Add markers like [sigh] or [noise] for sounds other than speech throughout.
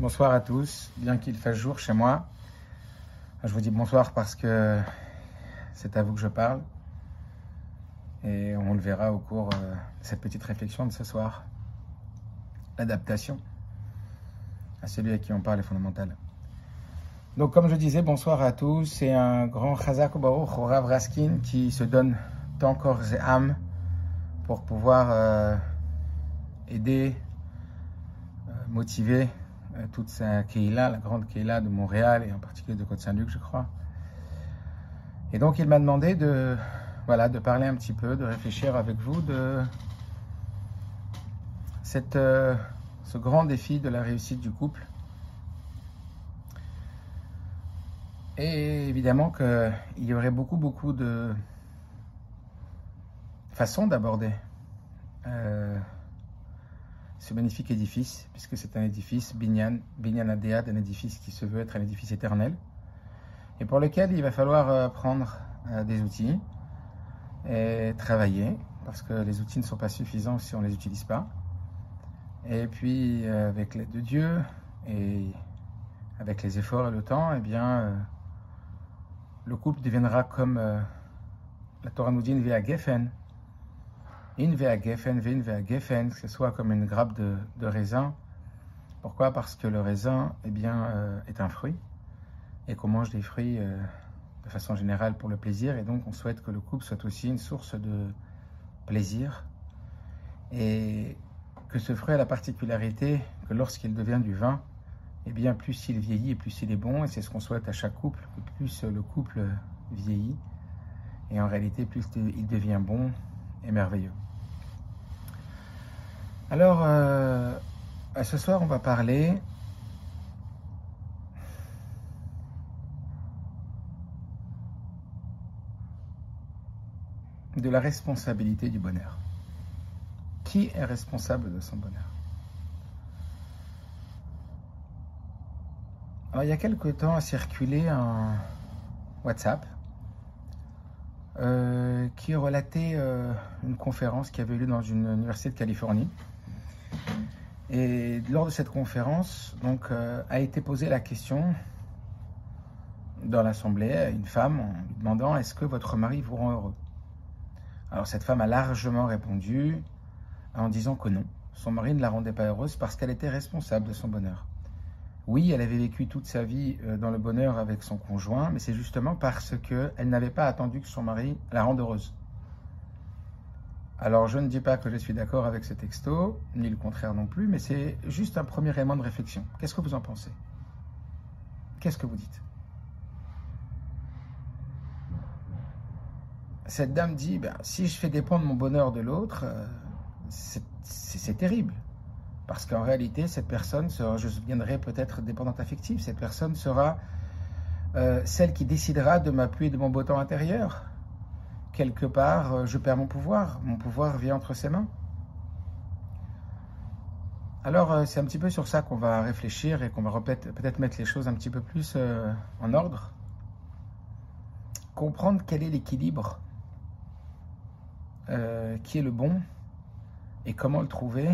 Bonsoir à tous, bien qu'il fasse jour chez moi. Je vous dis bonsoir parce que c'est à vous que je parle. Et on le verra au cours euh, de cette petite réflexion de ce soir. L'adaptation à celui à qui on parle est fondamentale. Donc, comme je disais, bonsoir à tous. C'est un grand Chazak Baruch Rav Raskin qui se donne tant corps et âme pour pouvoir euh, aider, euh, motiver toute sa Keila, la grande Keila de Montréal et en particulier de Côte-Saint-Luc, je crois. Et donc, il m'a demandé de, voilà, de parler un petit peu, de réfléchir avec vous de cette, euh, ce grand défi de la réussite du couple. Et évidemment qu'il y aurait beaucoup, beaucoup de façons d'aborder euh, ce magnifique édifice, puisque c'est un édifice, Binyan, Binyan Adéad, un édifice qui se veut être un édifice éternel, et pour lequel il va falloir euh, prendre euh, des outils et travailler, parce que les outils ne sont pas suffisants si on ne les utilise pas. Et puis, euh, avec l'aide de Dieu et avec les efforts et le temps, eh bien, le couple deviendra comme la Torah nous dit, une geffen, vin geffen, que ce soit comme une grappe de, raisin. Pourquoi? Parce que le raisin eh euh, est un fruit et qu'on mange des fruits euh, de façon générale pour le plaisir. Et donc, on souhaite que le couple soit aussi une source de plaisir et que ce fruit a la particularité que lorsqu'il devient du vin, eh plus il vieillit et plus il est bon. Et c'est ce qu'on souhaite à chaque couple, plus le couple vieillit. Et en réalité, plus il devient bon et merveilleux. Alors, euh, ce soir, on va parler de la responsabilité du bonheur. Qui est responsable de son bonheur? Alors, il y a quelque temps a circulé un WhatsApp euh, qui relatait euh, une conférence qui avait lieu dans une université de Californie. Et lors de cette conférence, donc, euh, a été posée la question dans l'assemblée à une femme en lui demandant est-ce que votre mari vous rend heureux? Alors cette femme a largement répondu en disant que non, son mari ne la rendait pas heureuse parce qu'elle était responsable de son bonheur. Oui, elle avait vécu toute sa vie euh, dans le bonheur avec son conjoint, mais c'est justement parce qu'elle n'avait pas attendu que son mari la rende heureuse. Alors, je ne dis pas que je suis d'accord avec ce texto, ni le contraire non plus, mais c'est juste un premier élément de réflexion. Qu'est-ce que vous en pensez? Qu'est-ce que vous dites? Cette dame dit, ben, si je fais dépendre mon bonheur de l'autre, euh, c'est terrible. Parce qu'en réalité, cette personne sera, je deviendrai peut-être dépendante affective, cette personne sera euh, celle qui décidera de m'appuyer de mon beau temps intérieur, quelque part, euh, je perds mon pouvoir. Mon pouvoir vient entre ses mains. Alors, euh, c'est un petit peu sur ça qu'on va réfléchir et qu'on va peut-être mettre les choses un petit peu plus euh, en ordre. Comprendre quel est l'équilibre, qui est le bon et comment le trouver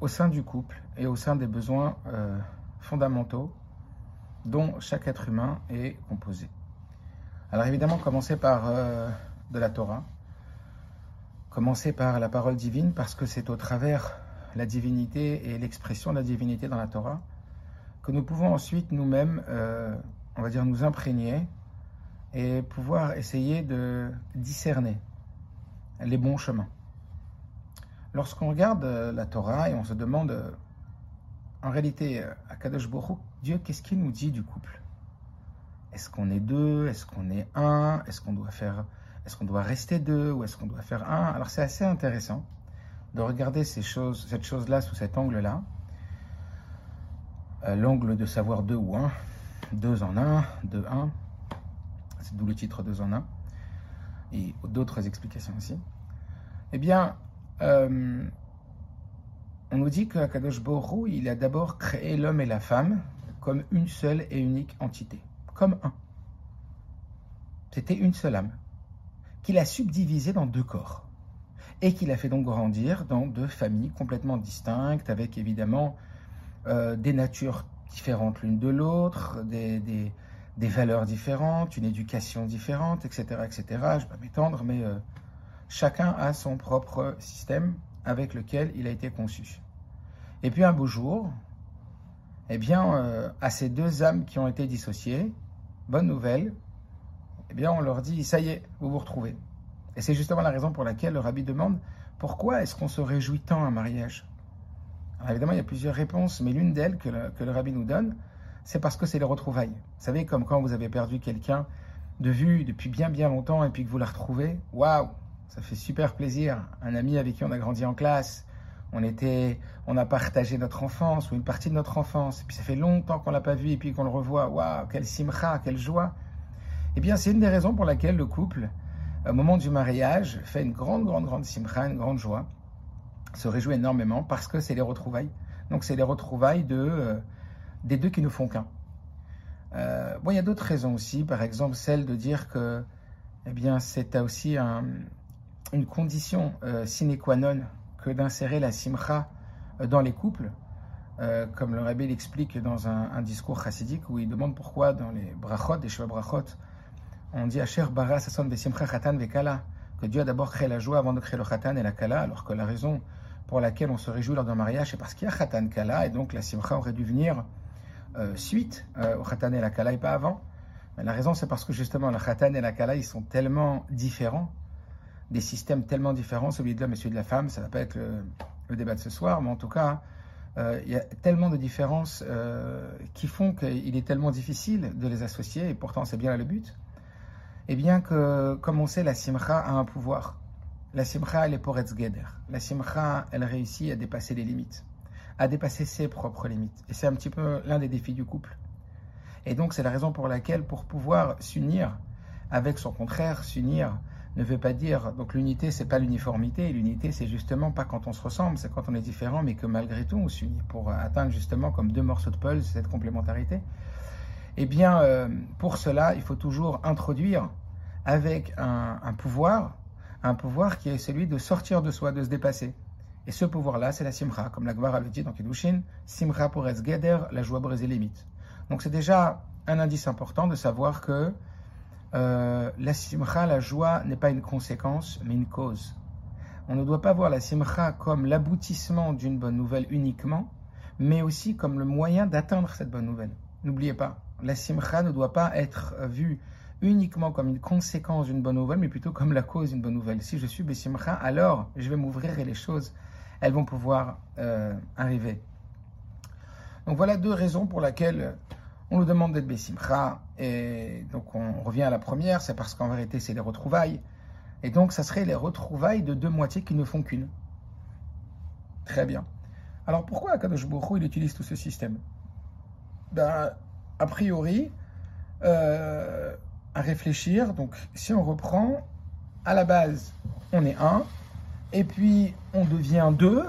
au sein du couple et au sein des besoins fondamentaux dont chaque être humain est composé. Alors évidemment, commencer par euh, de la Torah, commencer par la parole divine, parce que c'est au travers la divinité et l'expression de la divinité dans la Torah que nous pouvons ensuite nous-mêmes, euh, on va dire, nous imprégner et pouvoir essayer de discerner les bons chemins. Lorsqu'on regarde euh, la Torah et on se demande, en réalité, à Kadosh Baruch Dieu, qu'est-ce qu'il nous dit du couple? Est-ce qu'on est deux? Est-ce qu'on est un? Est-ce qu'on doit faire Est-ce qu'on doit rester deux ou est-ce qu'on doit faire un? Alors c'est assez intéressant de regarder cette chose-là sous cet angle-là, euh, l'angle de savoir deux ou un, deux en un, deux un, c'est d'où le titre deux en un, et d'autres explications aussi. Eh bien, euh, on nous dit qu'Akadosh Borou, il a d'abord créé l'homme et la femme comme une seule et unique entité comme un. C'était une seule âme, qu'il a subdivisé dans deux corps. et qui l'a fait donc grandir dans deux familles complètement distinctes, avec évidemment euh, des natures différentes l'une de l'autre, des, des, valeurs différentes, une éducation différente, etc. etc. Je ne vais pas m'étendre, mais euh, chacun a son propre système avec lequel il a été conçu. Et puis un beau jour, eh bien, euh, à ces deux âmes qui ont été dissociées, bonne nouvelle, eh bien, on leur dit, ça y est, vous vous retrouvez. Et c'est justement la raison pour laquelle le rabbi demande, pourquoi est-ce qu'on se réjouit tant à un mariage? Alors évidemment, il y a plusieurs réponses, mais l'une d'elles que, le rabbi nous donne, c'est parce que c'est les retrouvailles. Vous savez, comme quand vous avez perdu quelqu'un de vue depuis bien bien longtemps et puis que vous la retrouvez, waouh, ça fait super plaisir. Un ami avec qui on a grandi en classe, on était, on a partagé notre enfance ou une partie de notre enfance, et puis ça fait longtemps qu'on l'a pas vu et puis qu'on le revoit. Waouh, quelle simcha, quelle joie. Eh bien, c'est une des raisons pour laquelle le couple, au moment du mariage, fait une grande, grande, grande simcha, une grande joie, se réjouit énormément parce que c'est les retrouvailles. Donc, c'est les retrouvailles de, euh, des deux qui ne font qu'un. Euh, bon, il y a d'autres raisons aussi, par exemple celle de dire que, eh bien, c'est aussi une condition euh, sine qua non que d'insérer la simcha euh, dans les couples, euh, comme le rabbi l'explique dans un, discours chassidique où il demande pourquoi dans les brachot, des cheveux brachot, on dit Asher bara sason besimcha chatan vekala, que Dieu a d'abord créé la joie avant de créer le chatan et la kala, alors que la raison pour laquelle on se réjouit lors d'un mariage, c'est parce qu'il y a chatan kala, et donc la simcha aurait dû venir euh, suite au chatan et la kala et pas avant. Mais la raison, c'est parce que justement, le chatan et la kala, ils sont tellement différents des systèmes tellement différents, celui de l'homme et celui de la femme. Ça ne va pas être le, débat de ce soir, mais en tout cas, euh, il y a tellement de différences euh, qui font qu'il est tellement difficile de les associer, et pourtant c'est bien là le but. Et bien que, comme on sait, la simcha a un pouvoir. La simcha, elle est pour. La simcha, elle réussit à dépasser les limites, à dépasser ses propres limites. Et c'est un petit peu l'un des défis du couple. Et donc, c'est la raison pour laquelle, pour pouvoir s'unir avec son contraire, s'unir ne veut pas dire. Donc l'unité, c'est pas l'uniformité. L'unité, c'est justement pas quand on se ressemble, c'est quand on est différent, mais que malgré tout, on s'unit pour atteindre justement comme deux morceaux de puzzle cette complémentarité. Eh bien, euh, pour cela, il faut toujours introduire avec un, pouvoir, un pouvoir qui est celui de sortir de soi, de se dépasser. Et ce pouvoir-là, c'est la simcha, comme la Gemara le dit dans Kedushin, simcha pour geder, la joie briser les limites. Donc c'est déjà un indice important de savoir que euh, la simcha, la joie, n'est pas une conséquence, mais une cause. On ne doit pas voir la simcha comme l'aboutissement d'une bonne nouvelle uniquement, mais aussi comme le moyen d'atteindre cette bonne nouvelle. N'oubliez pas, la simcha ne doit pas être vue uniquement comme une conséquence d'une bonne nouvelle, mais plutôt comme la cause d'une bonne nouvelle. Si je suis Bessimcha, alors je vais m'ouvrir et les choses, elles vont pouvoir euh, arriver. Donc voilà deux raisons pour lesquelles on nous demande d'être Bessimcha, et donc on revient à la première, c'est parce qu'en vérité c'est les retrouvailles. Et donc ça serait les retrouvailles de deux moitiés qui ne font qu'une. Très bien. Alors pourquoi Akadosh Baruch il utilise tout ce système? Ben, A priori, euh, à réfléchir, donc si on reprend, à la base, on est un, et puis on devient deux,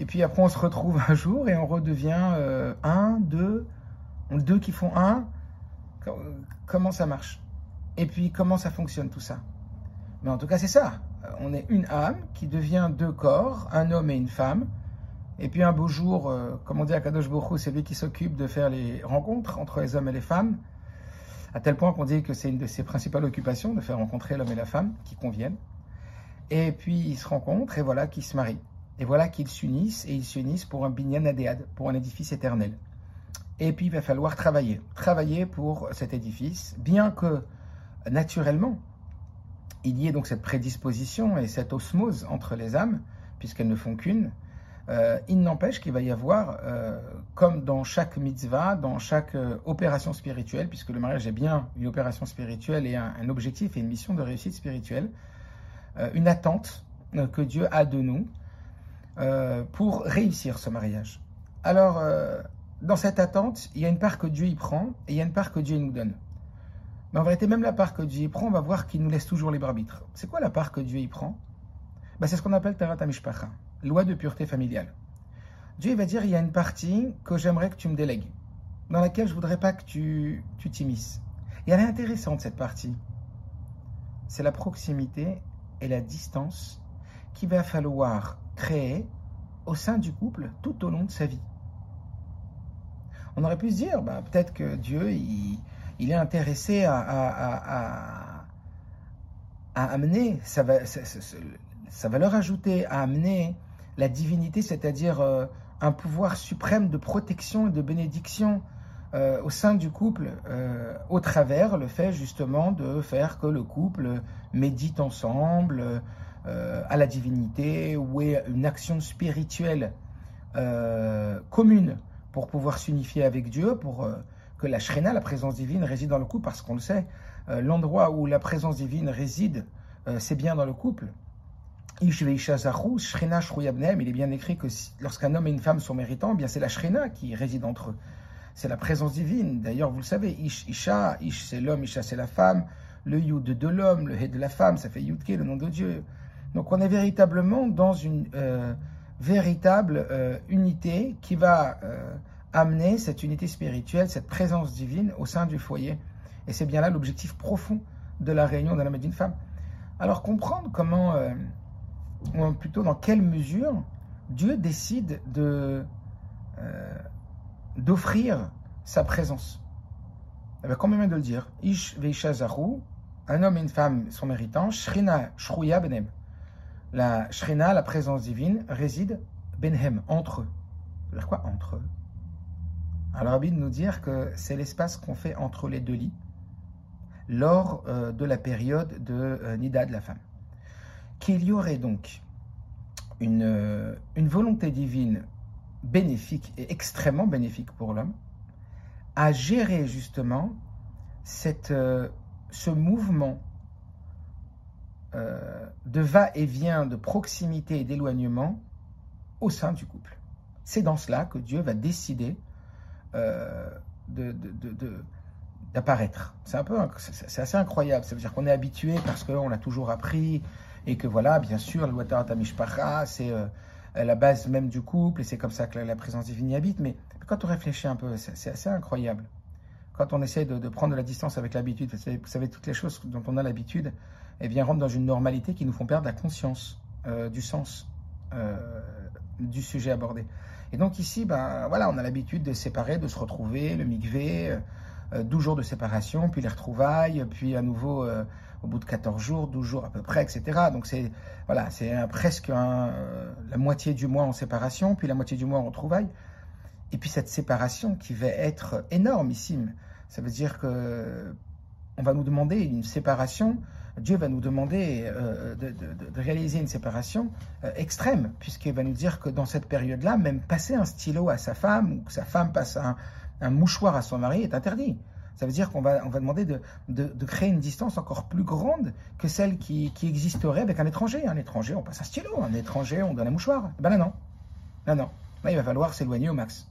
et puis après on se retrouve [laughs] un jour et on redevient euh, un, deux, deux qui font un, comment ça marche? Et puis comment ça fonctionne tout ça? Mais en tout cas, c'est ça. On est une âme qui devient deux corps, un homme et une femme. Et puis un beau jour, euh, comme on dit à Kadosh Bokhu, c'est lui qui s'occupe de faire les rencontres entre les hommes et les femmes, à tel point qu'on dit que c'est une de ses principales occupations, de faire rencontrer l'homme et la femme qui conviennent. Et puis ils se rencontrent et voilà qu'ils se marient. Et voilà qu'ils s'unissent et ils s'unissent pour un binyan adéad, pour un édifice éternel. Et puis il va falloir travailler, travailler pour cet édifice, bien que naturellement, il y ait donc cette prédisposition et cette osmose entre les âmes, puisqu'elles ne font qu'une. Euh, il n'empêche qu'il va y avoir, euh, comme dans chaque mitzvah, dans chaque euh, opération spirituelle, puisque le mariage est bien une opération spirituelle et un, un objectif et une mission de réussite spirituelle, une attente que Dieu a de nous pour réussir ce mariage. Alors, dans cette attente, il y a une part que Dieu y prend et il y a une part que Dieu nous donne. Mais en vérité, même la part que Dieu y prend, on va voir qu'il nous laisse toujours libre arbitre. C'est quoi la part que Dieu y prend? Ben, C'est ce qu'on appelle Tarat Amishpacha, loi de pureté familiale. Dieu va dire il y a une partie que j'aimerais que tu me délègues, dans laquelle je voudrais pas que tu t'immisces. Et elle est intéressante cette partie. C'est la proximité et la distance qu'il va falloir créer au sein du couple tout au long de sa vie. On aurait pu se dire, bah, peut-être que Dieu, il, est intéressé à, amener sa, valeur ajoutée, à amener la divinité, c'est-à-dire euh, un pouvoir suprême de protection et de bénédiction euh, au sein du couple, euh, au travers le fait justement de faire que le couple médite ensemble à la divinité ou ait une action spirituelle commune pour pouvoir s'unifier avec Dieu, pour euh, que la Shrena, la présence divine, réside dans le couple, parce qu'on le sait, euh, l'endroit où la présence divine réside, euh, c'est bien dans le couple. Il est bien écrit que lorsqu'un homme et une femme sont méritants, eh bien c'est la Shrena qui réside entre eux. C'est la présence divine. D'ailleurs, vous le savez, Ish, Isha, Ish c'est l'homme, Isha c'est la femme, le Yud de l'homme, le He de la femme, ça fait Yudke, le nom de Dieu. Donc on est véritablement dans une véritable euh, unité qui va euh, amener cette unité spirituelle, cette présence divine au sein du foyer. Et c'est bien là l'objectif profond de la réunion d'un homme et d'une femme. Alors comprendre comment, euh, ou plutôt dans quelle mesure Dieu décide de d'offrir sa présence. Eh bien, combien de le dire? Ish un homme et une femme sont méritants, Shrina shruya benem la Shrina, la présence divine, réside benhem, entre eux. cest quoi entre eux? Alors, Rabbi nous dire que c'est l'espace qu'on fait entre les deux lits lors euh, de la période de euh, Nida de la femme. Qu'il y aurait donc une, euh, une volonté divine bénéfique et extrêmement bénéfique pour l'homme à gérer justement cette, ce mouvement euh, de va-et-vient, de proximité et d'éloignement au sein du couple. C'est dans cela que Dieu va décider euh, d'apparaître. C'est un peu, c'est assez incroyable. Ça veut dire qu'on est habitué parce qu'on l'a toujours appris et que voilà, bien sûr, le Tamishpacha, c'est euh, la base même du couple et c'est comme ça que la, présence divine y habite. Mais quand on réfléchit un peu, c'est assez incroyable. Quand on essaie de, prendre de la distance avec l'habitude, vous savez, toutes les choses dont on a l'habitude, eh bien, rentrent dans une normalité qui nous font perdre la conscience euh, du sens euh, du sujet abordé. Et donc ici, ben, voilà, on a l'habitude de séparer, de se retrouver, le migvé, 12 euh, jours de séparation, puis les retrouvailles, puis à nouveau au bout de 14 jours, 12 jours à peu près, etc. Donc c'est voilà, presque la moitié du mois en séparation, puis la moitié du mois en retrouvailles. Et puis cette séparation qui va être énormissime. Ça veut dire que on va nous demander une séparation Dieu va nous demander euh, de, réaliser une séparation euh, extrême, puisqu'il va nous dire que dans cette période-là, même passer un stylo à sa femme ou que sa femme passe un, mouchoir à son mari est interdit. Ça veut dire qu'on va, on va demander de, créer une distance encore plus grande que celle qui, existerait avec un étranger. Un étranger, on passe un stylo. Un étranger, on donne un mouchoir. Ben là, non. Là, non. Là, il va falloir s'éloigner au max.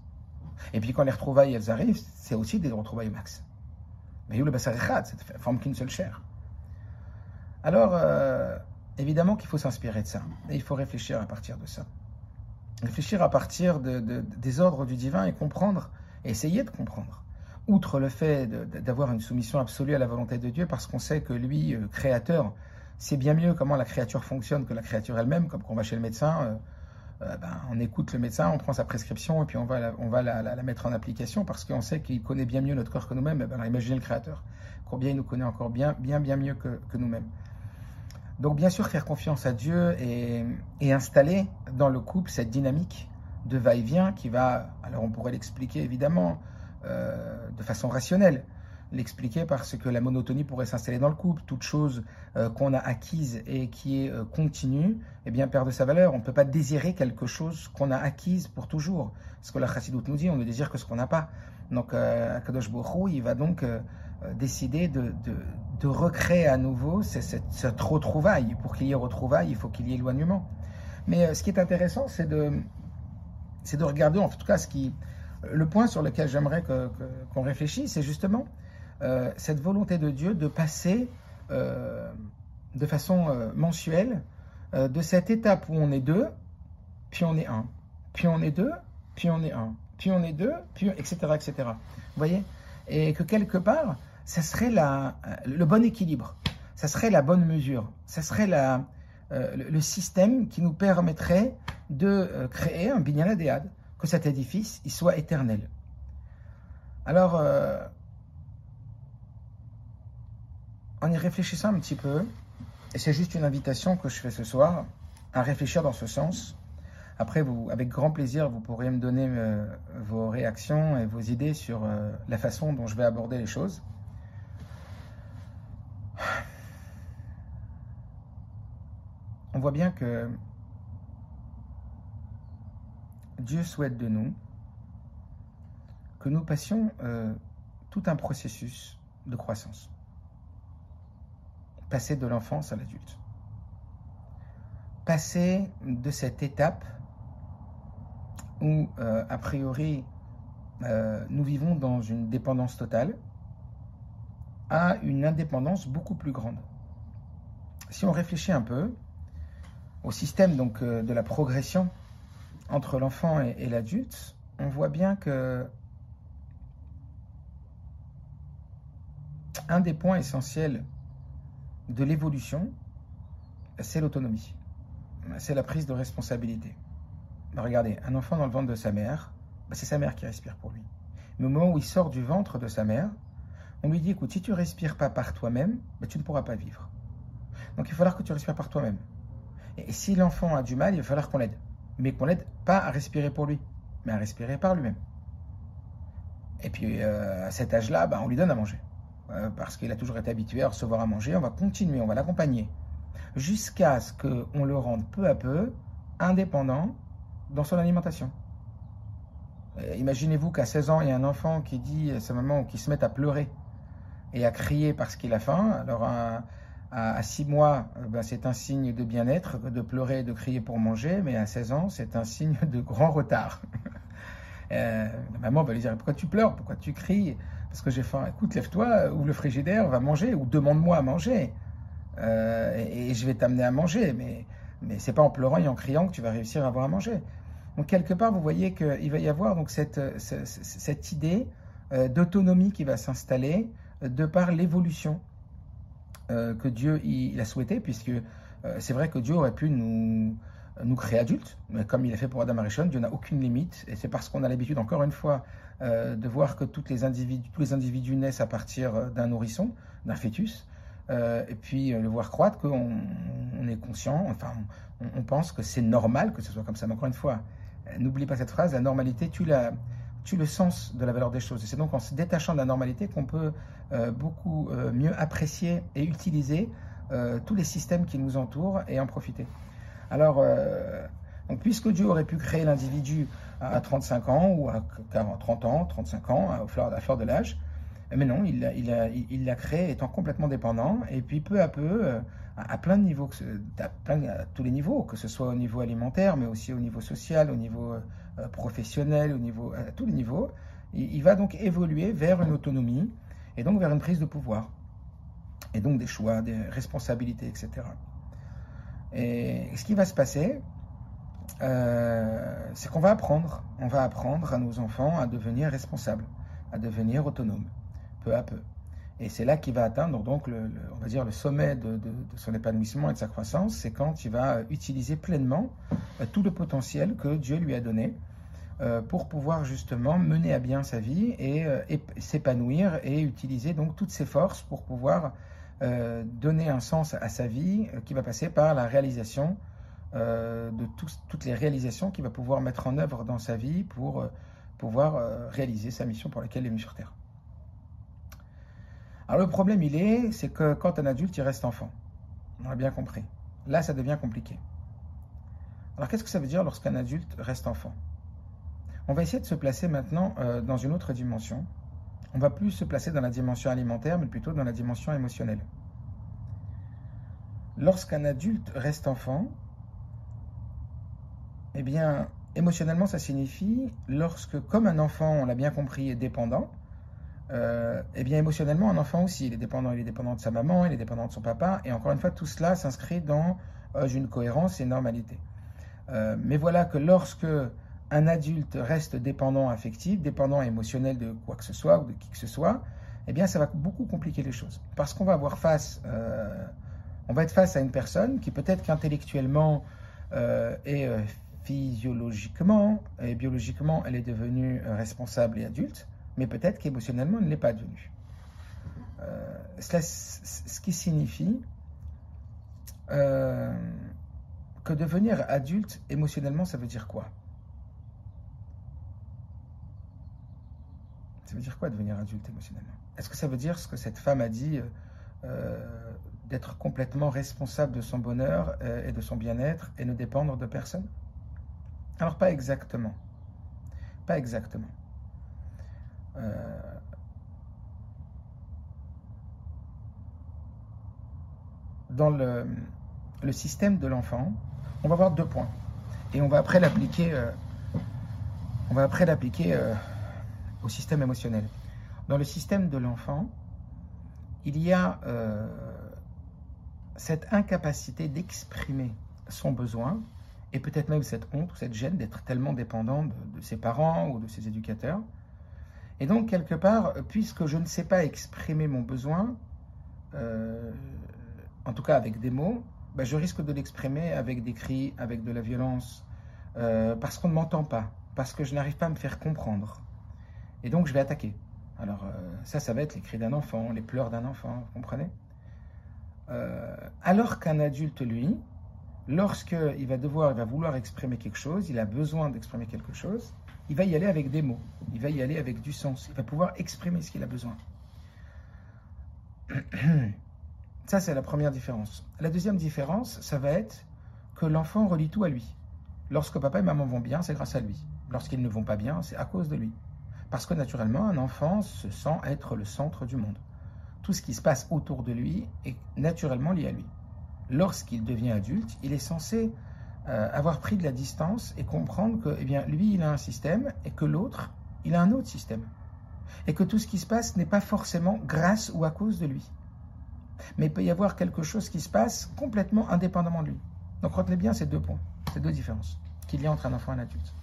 Et puis, quand les retrouvailles, arrivent, c'est aussi des retrouvailles au max. Mais le cette forme qu'une seule chair? Alors, euh, évidemment qu'il faut s'inspirer de ça. Et il faut réfléchir à partir de ça. Réfléchir à partir des ordres du divin et comprendre, essayer de comprendre. Outre le fait d'avoir une soumission absolue à la volonté de Dieu, parce qu'on sait que lui, euh, créateur, sait bien mieux comment la créature fonctionne que la créature elle-même, comme quand on va chez le médecin, euh, ben, on écoute le médecin, on prend sa prescription et puis on va la, on va la, mettre en application parce qu'on sait qu'il connaît bien mieux notre corps que nous-mêmes. Eh ben, imaginez le créateur, combien il nous connaît encore bien, bien, bien mieux que nous-mêmes. Donc bien sûr, faire confiance à Dieu et, installer dans le couple cette dynamique de va-et-vient qui va, alors on pourrait l'expliquer évidemment euh, de façon rationnelle, l'expliquer parce que la monotonie pourrait s'installer dans le couple, toute chose euh, qu'on a acquise et qui est euh, continue, eh bien perd de sa valeur. On ne peut pas désirer quelque chose qu'on a acquise pour toujours. Ce que la chassidoute nous dit, on ne désire que ce qu'on n'a pas. Donc Akadosh Baruch il va donc décider de, de recréer à nouveau cette, cette retrouvaille. Pour qu'il y ait retrouvaille, il faut qu'il y ait éloignement. Mais euh, ce qui est intéressant, c'est de, c'est de regarder, en tout cas, ce qui, le point sur lequel j'aimerais qu'on réfléchisse, c'est justement euh, cette volonté de Dieu de passer euh, de façon mensuelle de cette étape où on est deux, puis on est un, puis on est deux, puis on est un, puis on est deux, puis etc. etc. Vous voyez? Et que quelque part, ça serait la, le bon équilibre, ça serait la bonne mesure, ça serait la, le, système qui nous permettrait de créer un binyan que cet édifice il soit éternel. Alors, en y réfléchissant un petit peu, et c'est juste une invitation que je fais ce soir, à réfléchir dans ce sens. Après, avec grand plaisir, vous pourriez me donner euh, vos réactions et vos idées sur euh, la façon dont je vais aborder les choses. On voit bien que Dieu souhaite de nous que nous passions euh, tout un processus de croissance passer de l'enfance à l'adulte. Passer de cette étape où, euh, a priori, euh, nous vivons dans une dépendance totale, à une indépendance beaucoup plus grande. Si on réfléchit un peu au système donc euh, de la progression entre l'enfant et l'adulte, on voit bien que un des points essentiels de l'évolution, c'est l'autonomie. C'est la prise de responsabilité. Bah, regardez, un enfant dans le ventre de sa mère, bah, c'est sa mère qui respire pour lui. Mais au moment où il sort du ventre de sa mère, on lui dit, écoute, si tu respires pas par toi-même, bah, tu ne pourras pas vivre. Donc il va falloir que tu respires par toi-même. Et si l'enfant a du mal, il va falloir qu'on l'aide. Mais qu'on l'aide pas à respirer pour lui, mais à respirer par lui-même. Et puis euh, à cet âge-là, on lui donne à manger. Euh, parce qu'il a toujours été habitué à recevoir à manger, on va continuer, on va l'accompagner, jusqu'à ce qu'on le rende peu à peu indépendant dans son alimentation. Euh, imaginez-vous qu'à 16 ans, il y a un enfant qui dit à sa maman qui se met à pleurer et à crier parce qu'il a faim. Alors à, 6 mois, euh, ben, c'est un signe de bien-être de pleurer et de crier pour manger, mais à 16 ans, c'est un signe de grand retard. [laughs] la maman va lui dire Pourquoi tu pleures? Pourquoi tu cries? Parce que j'ai faim. Écoute, lève-toi, ouvre le frigidaire, va manger, ou demande-moi à manger. Euh, et, je vais t'amener à manger. Mais, mais c'est pas en pleurant et en criant que tu vas réussir à avoir à manger. Donc, quelque part, vous voyez qu'il va y avoir donc cette, cette, idée euh, d'autonomie qui va s'installer euh, de par l'évolution que Dieu il, a souhaité, puisque c'est vrai que Dieu aurait pu nous, nous créer adultes, mais comme il a fait pour Adam Arishon, Dieu n'a aucune limite, et c'est parce qu'on a l'habitude, encore une fois, euh, de voir que les individus, tous les individus naissent à partir euh, d'un nourrisson, d'un fœtus, euh, et puis le voir croître, qu'on on est conscient, enfin, on, pense que c'est normal que ce soit comme ça. Mais encore une fois, n'oublie pas cette phrase, la normalité tue, la, le sens de la valeur des choses. Et c'est donc en se détachant de la normalité qu'on peut beaucoup mieux apprécier et utiliser tous les systèmes qui nous entourent et en profiter. Alors, donc, puisque Dieu aurait pu créer l'individu à 35 ans ou à 30 ans, 35 ans, à fleur, de l'âge. Mais non, il l'a il il créé étant complètement dépendant, et puis peu à peu, euh, à, plein de niveaux, à, tous les niveaux, que ce soit au niveau alimentaire, mais aussi au niveau social, au niveau euh, professionnel, au niveau, à tous les niveaux, il, va donc évoluer vers une autonomie, et donc vers une prise de pouvoir, et donc des choix, des responsabilités, etc. Et ce qui va se passer, euh, c'est qu'on va apprendre, on va apprendre à nos enfants à devenir responsables, à devenir autonomes, peu à peu. Et c'est là qu'il va atteindre donc le, on va dire le sommet de, son épanouissement et de sa croissance, c'est quand il va utiliser pleinement euh, tout le potentiel que Dieu lui a donné euh, pour pouvoir justement mener à bien sa vie et, s'épanouir et utiliser donc toutes ses forces pour pouvoir donner un sens à sa vie qui va passer par la réalisation euh, de toutes les réalisations qu'il va pouvoir mettre en œuvre dans sa vie pour euh, pouvoir euh, réaliser sa mission pour laquelle il est venu sur Terre. Alors le problème, il est, c'est que quand un adulte, il reste enfant. On a bien compris. Là, ça devient compliqué. Alors qu'est-ce que ça veut dire lorsqu'un adulte reste enfant? On va essayer de se placer maintenant dans une autre dimension. On va plus se placer dans la dimension alimentaire, mais plutôt dans la dimension émotionnelle. Lorsqu'un adulte reste enfant, eh bien, émotionnellement, ça signifie lorsque, comme un enfant, on l'a bien compris, est dépendant, euh, eh bien, émotionnellement, un enfant aussi, il est dépendant, il est dépendant de sa maman, il est dépendant de son papa, et encore une fois, tout cela s'inscrit dans euh, une cohérence et normalité. Euh, mais voilà que lorsque un adulte reste dépendant affectif, dépendant émotionnel de quoi que ce soit ou de qui que ce soit, eh bien, ça va beaucoup compliquer les choses. Parce qu'on va avoir face, On va être face à une personne qui peut-être qu'intellectuellement euh, et euh, physiologiquement et biologiquement, elle est devenue euh, responsable et adulte, mais peut-être qu'émotionnellement, elle ne l'est pas devenue. ce qui signifie que devenir adulte émotionnellement, ça veut dire quoi? Ça veut dire quoi devenir adulte émotionnellement? Est-ce que ça veut dire ce que cette femme a dit euh, d'être complètement responsable de son bonheur euh, et de son bien-être et ne dépendre de personne? Alors pas exactement. Pas exactement. Euh, dans le, système de l'enfant, on va voir deux points. Et on va après l'appliquer, on va après l'appliquer au système émotionnel. Dans le système de l'enfant, il y a euh, cette incapacité d'exprimer son besoin et peut-être même cette honte ou cette gêne d'être tellement dépendant de, ses parents ou de ses éducateurs. Et donc, quelque part, puisque je ne sais pas exprimer mon besoin, euh, en tout cas avec des mots, bah, je risque de l'exprimer avec des cris, avec de la violence, euh, parce qu'on ne m'entend pas, parce que je n'arrive pas à me faire comprendre. Et donc, je vais attaquer. Alors euh, ça, ça va être les cris d'un enfant, les pleurs d'un enfant, vous comprenez? Euh, Alors qu'un adulte, lui, lorsqu'il va devoir, il va vouloir exprimer quelque chose, il a besoin d'exprimer quelque chose, il va y aller avec des mots, il va y aller avec du sens, il va pouvoir exprimer ce qu'il a besoin. [clears throat] Ça, c'est la première différence. La deuxième différence, ça va être que l'enfant relie tout à lui. Lorsque papa et maman vont bien, c'est grâce à lui. Lorsqu'ils ne vont pas bien, c'est à cause de lui. Parce que naturellement, un enfant se sent être le centre du monde. Tout ce qui se passe autour de lui est naturellement lié à lui. Lorsqu'il devient adulte, il est censé euh, avoir pris de la distance et comprendre que eh bien, lui, il a un système et que l'autre, il a un autre système. Et que tout ce qui se passe n'est pas forcément grâce ou à cause de lui. Mais il peut y avoir quelque chose qui se passe complètement indépendamment de lui. Donc retenez bien ces deux points, ces deux différences qu'il y a entre un enfant et un adulte.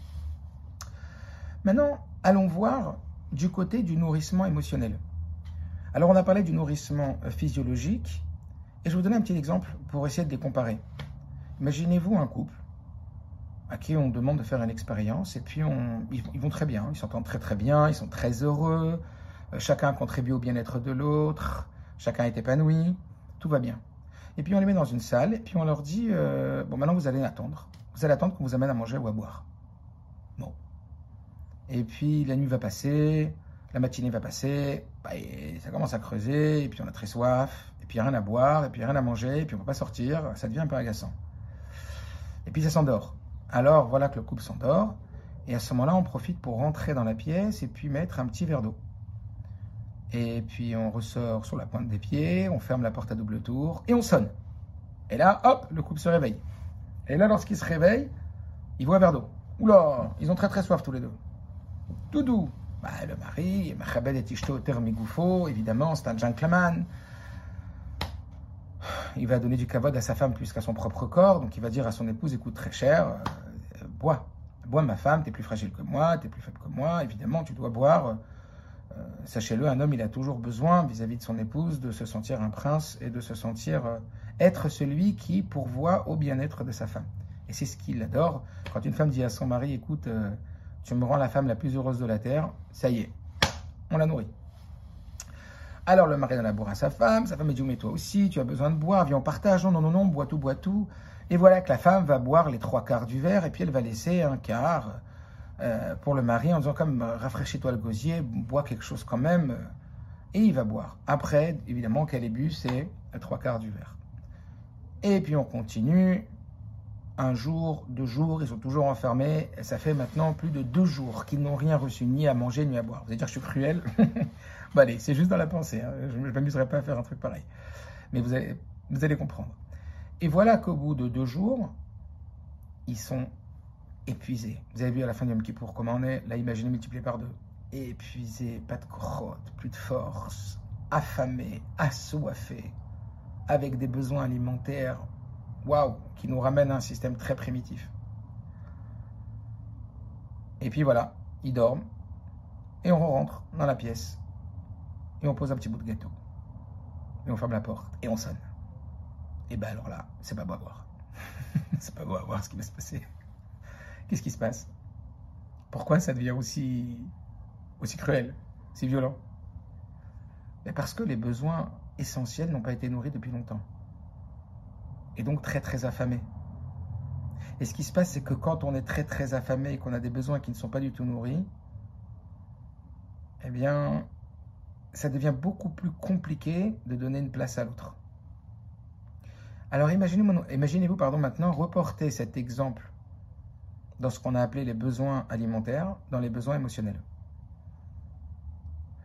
Maintenant, allons voir du côté du nourrissement émotionnel. Alors, on a parlé du nourrissement euh, physiologique, et je vais vous donner un petit exemple pour essayer de les comparer. Imaginez-vous un couple à qui on demande de faire une expérience, et puis ils vont très bien, ils s'entendent très très bien, ils sont très heureux, euh, chacun contribue au bien-être de l'autre, chacun est épanoui, tout va bien. Et puis on les met dans une salle, et puis on leur dit, euh, bon maintenant vous allez attendre, vous allez attendre qu'on vous amène à manger ou à boire. Et puis la nuit va passer, la matinée va passer, bah, ça commence à creuser, et puis on a très soif, et puis rien à boire, et puis rien à manger, et puis on ne peut pas sortir, ça devient un peu agaçant. Et puis ça s'endort. Alors voilà que le couple s'endort, et à ce moment-là, on profite pour rentrer dans la pièce et puis mettre un petit verre d'eau. Et puis on ressort sur la pointe des pieds, on ferme la porte à double tour, et on sonne. Et là, hop, le couple se réveille. Et là, lorsqu'il se réveille, il voit un verre d'eau. Oula, ils ont très très soif tous les deux. Doudou, bah, le mari, Machabed et Ishto Termigoufo, évidemment, c'est un gentleman. Il va donner du kavod à sa femme plus qu'à son propre corps, donc il va dire à son épouse, écoute très cher, euh, bois, bois ma femme, tu es plus fragile que moi, tu es plus faible que moi, évidemment tu dois boire. Euh, sachez-le, un homme, il a toujours besoin vis-à-vis de son épouse de se sentir un prince et de se sentir euh, être celui qui pourvoit au bien-être de sa femme. Et c'est ce qu'il adore. Quand une femme dit à son mari, écoute, tu me rends la femme la plus heureuse de la terre, ça y est, on la nourrit. Alors le mari donne la boire à sa femme, sa femme dit mais toi aussi, tu as besoin de boire, viens on partage, non, non, non, non, bois tout, bois tout. Et voilà que la femme va boire les trois quarts du verre et puis elle va laisser un quart euh, pour le mari en disant comme rafraîchis-toi le gosier, bois quelque chose quand même. Et il va boire. Après, évidemment, qu'elle ait bu, c'est trois quarts du verre. Et puis on continue, un jour, deux jours, ils sont toujours enfermés. Et ça fait maintenant plus de deux jours qu'ils n'ont rien reçu, ni à manger, ni à boire. Vous allez dire que je suis cruel [laughs] Bon allez, c'est juste dans la pensée. Hein. Je ne m'amuserai pas à faire un truc pareil. Mais vous allez, vous allez comprendre. Et voilà qu'au bout de deux jours, ils sont épuisés. Vous avez vu à la fin du Yom Kippour comment on est? Là, imaginez multiplié par deux. Épuisés, pas de crotte, plus de force, affamés, assoiffés, avec des besoins alimentaires waouh, qui nous ramène à un système très primitif. Et puis voilà, ils dorment, et on rentre dans la pièce, et on pose un petit bout de gâteau, et on ferme la porte, et on sonne. et bien alors là, c'est pas beau à voir. [laughs] c'est pas beau à voir ce qui va se passer. Qu'est-ce qui se passe? Pourquoi ça devient aussi, aussi cruel, si violent? Mais Parce que les besoins essentiels n'ont pas été nourris depuis longtemps. Et donc très très affamés. Et ce qui se passe, c'est que quand on est très très affamé et qu'on a des besoins qui ne sont pas du tout nourris, eh bien, ça devient beaucoup plus compliqué de donner une place à l'autre. Alors imaginez-vous imaginez pardon, maintenant reporter cet exemple dans ce qu'on a appelé les besoins alimentaires, dans les besoins émotionnels.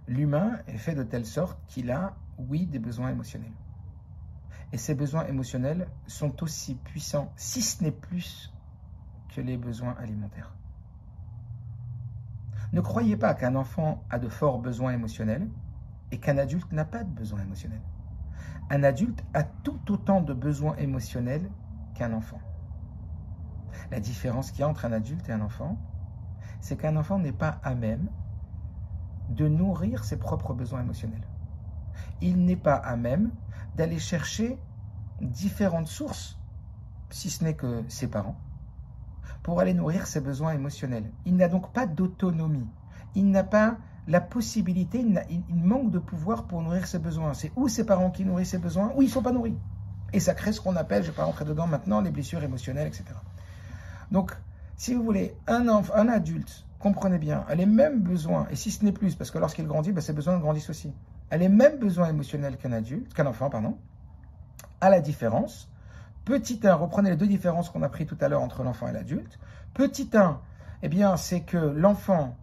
L'humain est fait de telle sorte qu'il a, oui, des besoins émotionnels. Et ces besoins émotionnels sont aussi puissants, si ce n'est plus, que les besoins alimentaires. Ne croyez pas qu'un enfant a de forts besoins émotionnels et qu'un adulte n'a pas de besoins émotionnels. Un adulte a tout autant de besoins émotionnels qu'un enfant. La différence qu'il y a entre un adulte et un enfant, c'est qu'un enfant n'est pas à même de nourrir ses propres besoins émotionnels. Il n'est pas à même d'aller chercher différentes sources, si ce n'est que ses parents, pour aller nourrir ses besoins émotionnels. Il n'a donc pas d'autonomie. Il n'a pas la possibilité, il, manque de pouvoir pour nourrir ses besoins. C'est ou ses parents qui nourrissent ses besoins, ou ils ne sont pas nourris. Et ça crée ce qu'on appelle, je ne vais pas rentrer dedans maintenant, les blessures émotionnelles, etc. Donc, si vous voulez, un, un adulte, comprenez bien, a les mêmes besoins, et si ce n'est plus, parce que lorsqu'il grandit, ben, ses besoins grandissent aussi, a les mêmes besoins émotionnels qu'un adulte, qu'un enfant, pardon, à la différence Petit 1, reprenez les deux différences qu'on a pris tout à l'heure entre l'enfant et l'adulte. Petit 1, eh bien, c'est que l'enfant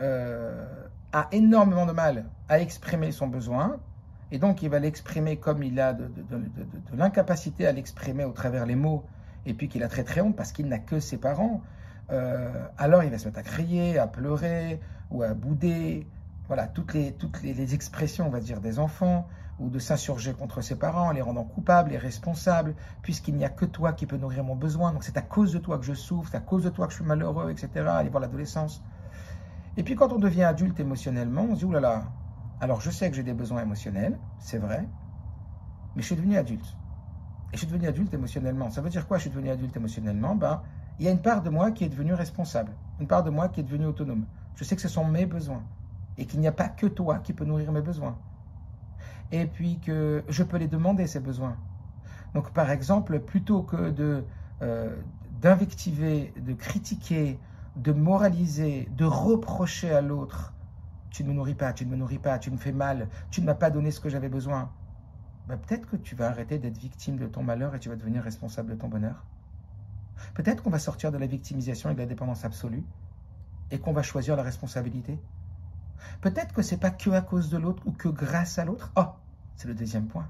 euh, a énormément de mal à exprimer son besoin, et donc il va l'exprimer comme il a de, l'incapacité à l'exprimer au travers les mots, et puis qu'il a très très honte parce qu'il n'a que ses parents. Euh, alors il va se mettre à crier, à pleurer ou à bouder. Voilà, toutes les, toutes les expressions, on va dire, des enfants ou de s'insurger contre ses parents, les rendant coupables et responsables, puisqu'il n'y a que toi qui peux nourrir mon besoin, donc c'est à cause de toi que je souffre, c'est à cause de toi que je suis malheureux, etc. Allez voir l'adolescence. Et puis quand on devient adulte émotionnellement, on se dit, oulala, là là, alors je sais que j'ai des besoins émotionnels, c'est vrai, mais je suis devenu adulte. Et je suis devenu adulte émotionnellement. Ça veut dire quoi, je suis devenu adulte émotionnellement? Ben, Il y a une part de moi qui est devenue responsable, une part de moi qui est devenue autonome. Je sais que ce sont mes besoins, et qu'il n'y a pas que toi qui peux nourrir mes besoins et puis que je peux les demander, ces besoins. Donc par exemple, plutôt que de euh, d'invectiver, de critiquer, de moraliser, de reprocher à l'autre, tu ne me nourris pas, tu ne me nourris pas, tu me fais mal, tu ne m'as pas donné ce que j'avais besoin, ben, peut-être que tu vas arrêter d'être victime de ton malheur et tu vas devenir responsable de ton bonheur. Peut-être qu'on va sortir de la victimisation et de la dépendance absolue et qu'on va choisir la responsabilité. Peut-être que c'est pas que à cause de l'autre ou que grâce à l'autre. Oh, c'est le deuxième point.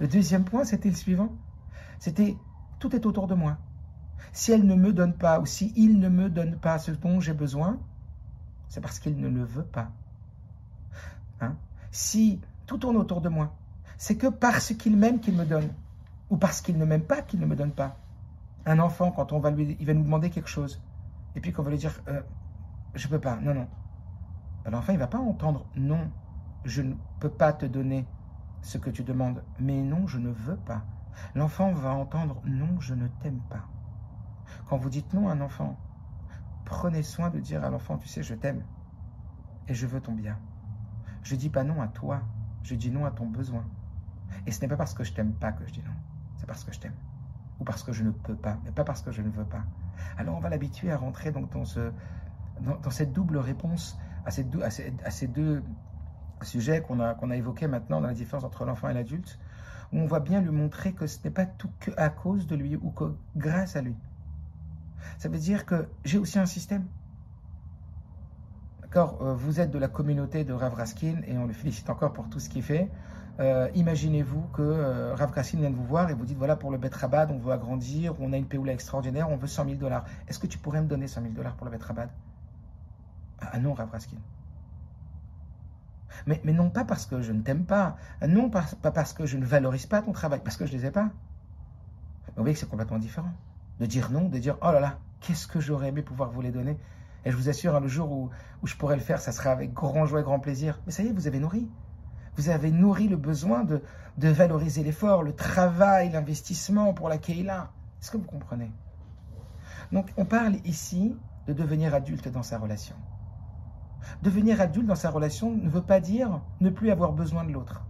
Le deuxième point, c'était le suivant. C'était tout est autour de moi. Si elle ne me donne pas ou si il ne me donne pas ce dont j'ai besoin, c'est parce qu'il ne le veut pas. Hein? Si tout tourne autour de moi, c'est que parce qu'il m'aime qu'il me donne, ou parce qu'il ne m'aime pas qu'il ne me donne pas. Un enfant, quand on va lui, il va nous demander quelque chose, et puis qu'on va lui dire, euh, je peux pas, non, non. L'enfant, il va pas entendre, non, je ne peux pas te donner ce que tu demandes, mais non, je ne veux pas. L'enfant va entendre non, je ne t'aime pas. Quand vous dites non à un enfant, prenez soin de dire à l'enfant, tu sais, je t'aime et je veux ton bien. Je ne dis pas non à toi, je dis non à ton besoin. Et ce n'est pas parce que je t'aime pas que je dis non, c'est parce que je t'aime. Ou parce que je ne peux pas, mais pas parce que je ne veux pas. Alors on va l'habituer à rentrer donc dans, ce, dans, cette double réponse à ces, deux, à ces deux sujet qu'on a, qu'on a évoqué maintenant dans la différence entre l'enfant et l'adulte, où on voit bien lui montrer que ce n'est pas tout que à cause de lui ou que grâce à lui. Ça veut dire que j'ai aussi un système. D'accord euh, Vous êtes de la communauté de Rav Raskin et on le félicite encore pour tout ce qu'il fait. Euh, imaginez-vous que euh, Rav Raskin vient de vous voir et vous dites voilà, pour le Betrabad, on veut agrandir, on a une péoula extraordinaire, on veut 100 000 dollars. Est-ce que tu pourrais me donner 100 000 dollars pour le Betrabad Ah non, Rav Raskin. Mais, non pas parce que je ne t'aime pas, non pas, parce que je ne valorise pas ton travail, parce que je ne les ai pas. vous voyez que c'est complètement différent. De dire non, de dire oh là là, qu'est-ce que j'aurais aimé pouvoir vous les donner. Et je vous assure, hein, le jour où, je pourrais le faire, ça sera avec grand joie grand plaisir. Mais ça y est, vous avez nourri. Vous avez nourri le besoin de, de valoriser l'effort, le travail, l'investissement pour la Keila. Est-ce que vous comprenez? Donc, on parle ici de devenir adulte dans sa relation. Devenir adulte dans sa relation ne veut pas dire ne plus avoir besoin de l'autre.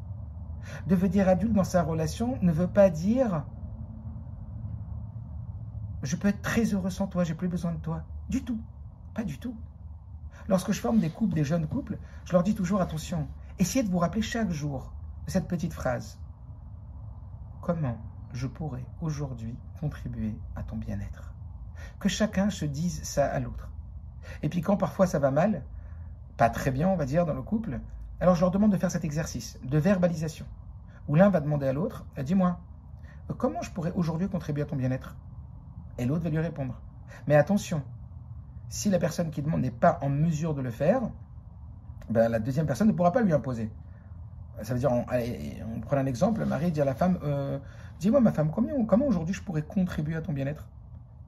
Devenir adulte dans sa relation ne veut pas dire je peux être très heureux sans toi, j'ai plus besoin de toi. Du tout. Pas du tout. Lorsque je forme des couples, des jeunes couples, je leur dis toujours attention, essayez de vous rappeler chaque jour cette petite phrase. Comment je pourrais aujourd'hui contribuer à ton bien-être? Que chacun se dise ça à l'autre. Et puis quand parfois ça va mal, pas très bien on va dire dans le couple, alors je leur demande de faire cet exercice de verbalisation, où l'un va demander à l'autre, dis-moi, comment je pourrais aujourd'hui contribuer à ton bien-être? Et l'autre va lui répondre. Mais attention, si la personne qui demande n'est pas en mesure de le faire, ben, la deuxième personne ne pourra pas lui imposer. Ça veut dire, on, prend un exemple, le mari dit à la femme, euh, dis-moi ma femme, comment, comment aujourd'hui je pourrais contribuer à ton bien-être?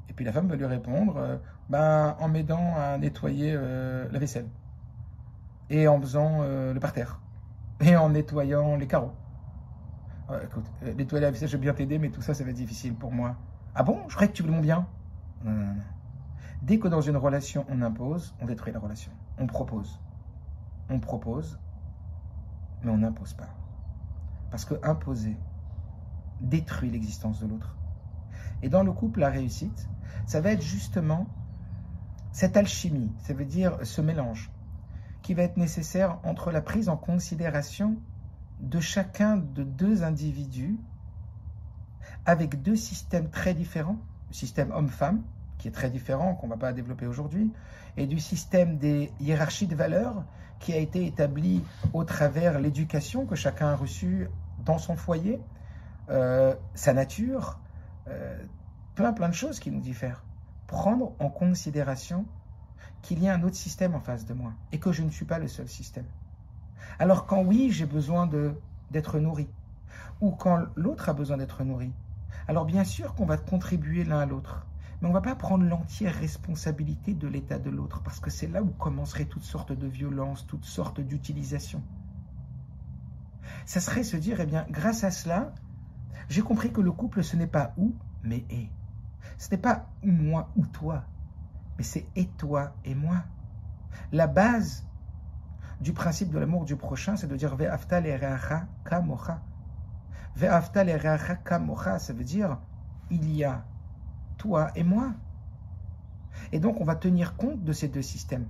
Et puis la femme va lui répondre, euh, ben, en m'aidant à nettoyer euh, la vaisselle, et en faisant le parterre, et en nettoyant les carreaux. écoute, nettoyer la vaisselle, je vais bien t'aider, mais tout ça, ça va être difficile pour moi. Ah bon? Je croyais que tu voulais mon bien Non, non, non. Dès que dans une relation on impose, on détruit la relation. On propose. On propose, mais on n'impose pas. Parce que imposer détruit l'existence de l'autre. Et dans le couple, la réussite, ça va être justement cette alchimie, ça veut dire ce mélange, qui va être nécessaire entre la prise en considération de chacun de deux individus avec deux systèmes très différents, le système homme-femme, qui est très différent, qu'on ne va pas développer aujourd'hui, et du système des hiérarchies de valeurs qui a été établi au travers l'éducation que chacun a reçue dans son foyer, euh, sa nature, euh, plein plein de choses qui nous diffèrent. Prendre en considération qu'il y a un autre système en face de moi et que je ne suis pas le seul système. Alors quand oui, j'ai besoin d'être nourri, ou quand l'autre a besoin d'être nourri, alors bien sûr qu'on va contribuer l'un à l'autre. Mais on ne va pas prendre l'entière responsabilité de l'état de l'autre, parce que c'est là où commenceraient toutes sortes de violences, toutes sortes d'utilisations. Ça serait se dire, eh bien, grâce à cela, j'ai compris que le couple, ce n'est pas où, mais est. Ce n'est pas ou moi ou toi, mais c'est et toi et moi. La base du principe de l'amour du prochain, c'est de dire Ve'afta kamocha. Ve'afta kamocha, ça veut dire il y a toi et moi. Et donc, on va tenir compte de ces deux systèmes.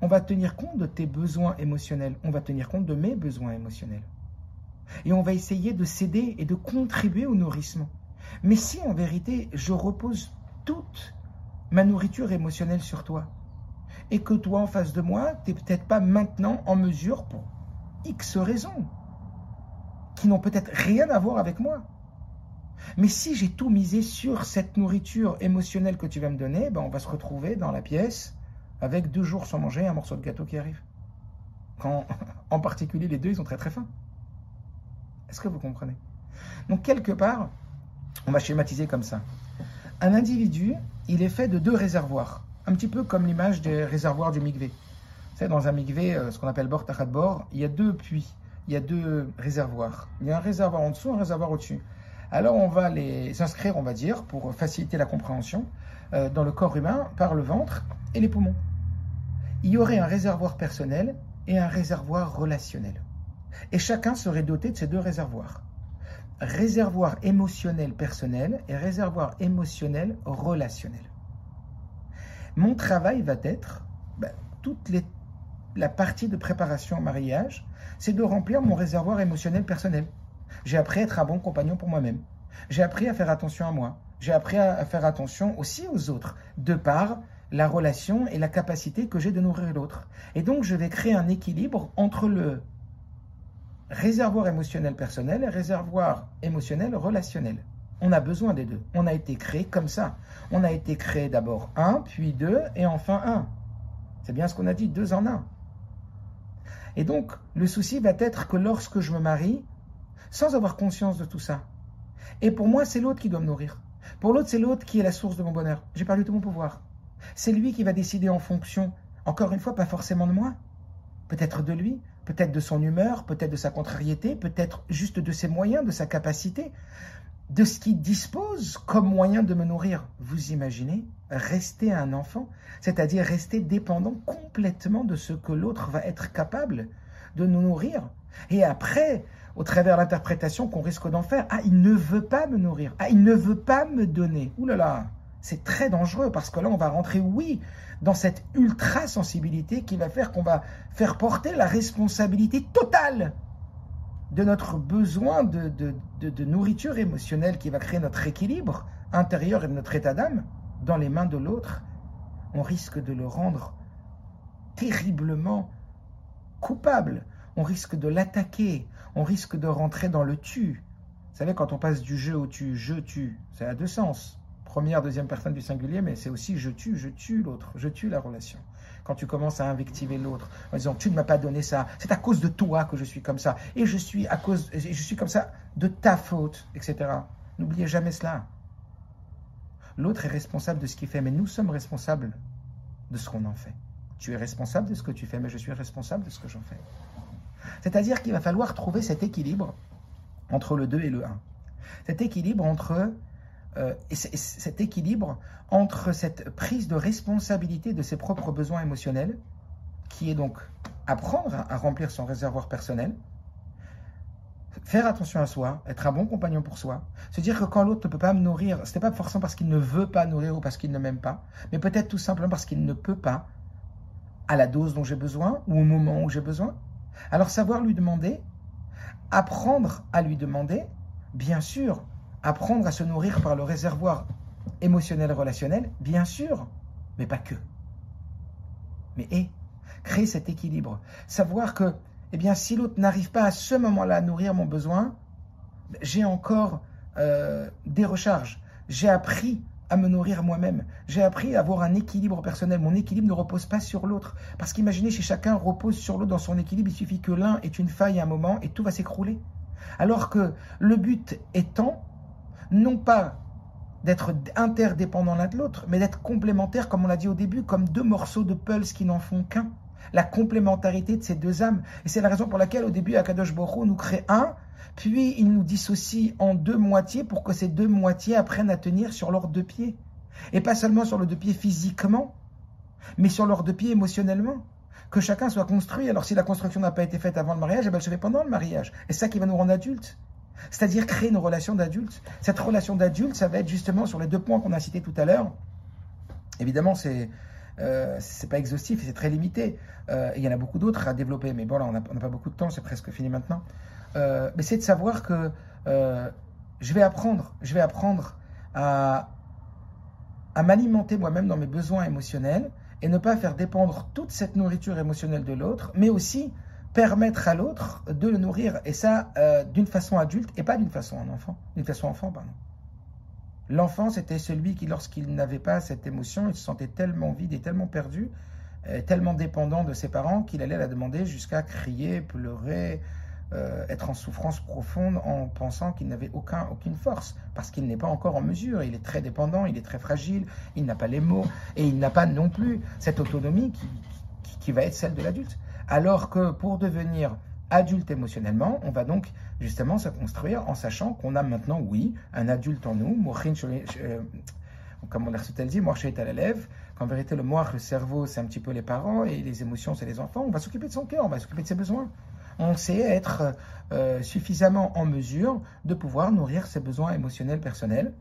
On va tenir compte de tes besoins émotionnels. On va tenir compte de mes besoins émotionnels. Et on va essayer de s'aider et de contribuer au nourrissement. Mais si en vérité, je repose toute ma nourriture émotionnelle sur toi, et que toi en face de moi, tu n'es peut-être pas maintenant en mesure pour X raisons, qui n'ont peut-être rien à voir avec moi, mais si j'ai tout misé sur cette nourriture émotionnelle que tu vas me donner, ben on va se retrouver dans la pièce avec deux jours sans manger un morceau de gâteau qui arrive. Quand, [laughs] en particulier, les deux, ils sont très très fins. Est-ce que vous comprenez? Donc, quelque part, on va schématiser comme ça. Un individu, il est fait de deux réservoirs. Un petit peu comme l'image des réservoirs du Migvé. Savez, dans un Migvé, euh, ce qu'on appelle bord bord, il y a deux puits, il y a deux réservoirs. Il y a un réservoir en dessous, un réservoir au-dessus. Alors on va les inscrire, on va dire, pour faciliter la compréhension, euh, dans le corps humain par le ventre et les poumons. Il y aurait un réservoir personnel et un réservoir relationnel. Et chacun serait doté de ces deux réservoirs. Réservoir émotionnel personnel et réservoir émotionnel relationnel. Mon travail va être, ben, toute la partie de préparation au mariage, c'est de remplir mon réservoir émotionnel personnel. J'ai appris à être un bon compagnon pour moi-même. J'ai appris à faire attention à moi. J'ai appris à faire attention aussi aux autres, de par la relation et la capacité que j'ai de nourrir l'autre. Et donc, je vais créer un équilibre entre le réservoir émotionnel personnel et réservoir émotionnel relationnel. On a besoin des deux. On a été créé comme ça. On a été créé d'abord un, puis deux, et enfin un. C'est bien ce qu'on a dit, deux en un. Et donc, le souci va être que lorsque je me marie, sans avoir conscience de tout ça. Et pour moi, c'est l'autre qui doit me nourrir. Pour l'autre, c'est l'autre qui est la source de mon bonheur. J'ai perdu tout mon pouvoir. C'est lui qui va décider en fonction, encore une fois, pas forcément de moi, peut-être de lui, peut-être de son humeur, peut-être de sa contrariété, peut-être juste de ses moyens, de sa capacité, de ce qu'il dispose comme moyen de me nourrir. Vous imaginez rester un enfant, c'est-à-dire rester dépendant complètement de ce que l'autre va être capable de nous nourrir. Et après, au travers l'interprétation qu'on risque d'en faire, ah, il ne veut pas me nourrir, ah, il ne veut pas me donner. Ouh là là, c'est très dangereux parce que là, on va rentrer, oui, dans cette ultra-sensibilité qui va faire qu'on va faire porter la responsabilité totale de notre besoin de, de, nourriture émotionnelle qui va créer notre équilibre intérieur et notre état d'âme dans les mains de l'autre, on risque de le rendre terriblement coupable. On risque de l'attaquer. On risque de rentrer dans le tu. Vous savez, quand on passe du jeu au tu, je tue, ça a deux sens. Première, deuxième personne du singulier, mais c'est aussi je tue, je tue l'autre, je tue la relation quand tu commences à invectiver l'autre en disant tu ne m'as pas donné ça, c'est à cause de toi que je suis comme ça, et je suis à cause, je suis comme ça de ta faute, etc. N'oubliez jamais cela. L'autre est responsable de ce qu'il fait, mais nous sommes responsables de ce qu'on en fait. Tu es responsable de ce que tu fais, mais je suis responsable de ce que j'en fais. C'est-à-dire qu'il va falloir trouver cet équilibre entre le 2 et le 1. Cet équilibre entre euh, et cet équilibre entre cette prise de responsabilité de ses propres besoins émotionnels, qui est donc apprendre à remplir son réservoir personnel, faire attention à soi, être un bon compagnon pour soi, se dire que quand l'autre ne peut pas me nourrir, ce n'est pas forcément parce qu'il ne veut pas nourrir ou parce qu'il ne m'aime pas, mais peut-être tout simplement parce qu'il ne peut pas à la dose dont j'ai besoin ou au moment où j'ai besoin. Alors savoir lui demander, apprendre à lui demander, bien sûr, apprendre à se nourrir par le réservoir émotionnel relationnel, bien sûr, mais pas que. Mais et créer cet équilibre, savoir que, eh bien, si l'autre n'arrive pas à ce moment-là à nourrir mon besoin, j'ai encore euh, des recharges. J'ai appris à me nourrir moi-même. J'ai appris à avoir un équilibre personnel. Mon équilibre ne repose pas sur l'autre. Parce qu'imaginez, si chacun repose sur l'autre dans son équilibre, il suffit que l'un ait une faille à un moment et tout va s'écrouler. Alors que le but étant non pas d'être interdépendants l'un de l'autre, mais d'être complémentaires, comme on l'a dit au début, comme deux morceaux de pulse qui n'en font qu'un. La complémentarité de ces deux âmes. Et c'est la raison pour laquelle, au début, Akadosh Boro nous crée un, puis il nous dissocie en deux moitiés pour que ces deux moitiés apprennent à tenir sur leurs deux pieds. Et pas seulement sur leurs deux pieds physiquement, mais sur leurs deux pieds émotionnellement. Que chacun soit construit. Alors si la construction n'a pas été faite avant le mariage, eh ben, elle se fait pendant le mariage. Et c'est ça qui va nous rendre adultes c'est-à-dire créer une relation d'adulte. Cette relation d'adulte, ça va être justement sur les deux points qu'on a cités tout à l'heure. Évidemment, c'est euh, pas exhaustif c'est très limité. Euh, il y en a beaucoup d'autres à développer, mais bon, là, on n'a pas beaucoup de temps, c'est presque fini maintenant. Euh, mais c'est de savoir que euh, je vais apprendre, je vais apprendre à m'alimenter moi-même dans mes besoins émotionnels et ne pas faire dépendre toute cette nourriture émotionnelle de l'autre, mais aussi permettre à l'autre de le nourrir, et ça euh, d'une façon adulte et pas d'une façon en enfant, d'une façon enfant, pardon. L'enfant, c'était celui qui, lorsqu'il n'avait pas cette émotion, il se sentait tellement vide et tellement perdu, euh, tellement dépendant de ses parents qu'il allait la demander jusqu'à crier, pleurer, euh, être en souffrance profonde en pensant qu'il n'avait aucun, aucune force, parce qu'il n'est pas encore en mesure, il est très dépendant, il est très fragile, il n'a pas les mots, et il n'a pas non plus cette autonomie qui va être celle de l'adulte. Alors que pour devenir adulte émotionnellement, on va donc justement se construire en sachant qu'on a maintenant, oui, un adulte en nous, euh, comme on a dit, moi est à l'élève, qu'en vérité le moi, le cerveau, c'est un petit peu les parents et les émotions, c'est les enfants. On va s'occuper de son cœur, on va s'occuper de ses besoins. On sait être euh, suffisamment en mesure de pouvoir nourrir ses besoins émotionnels personnels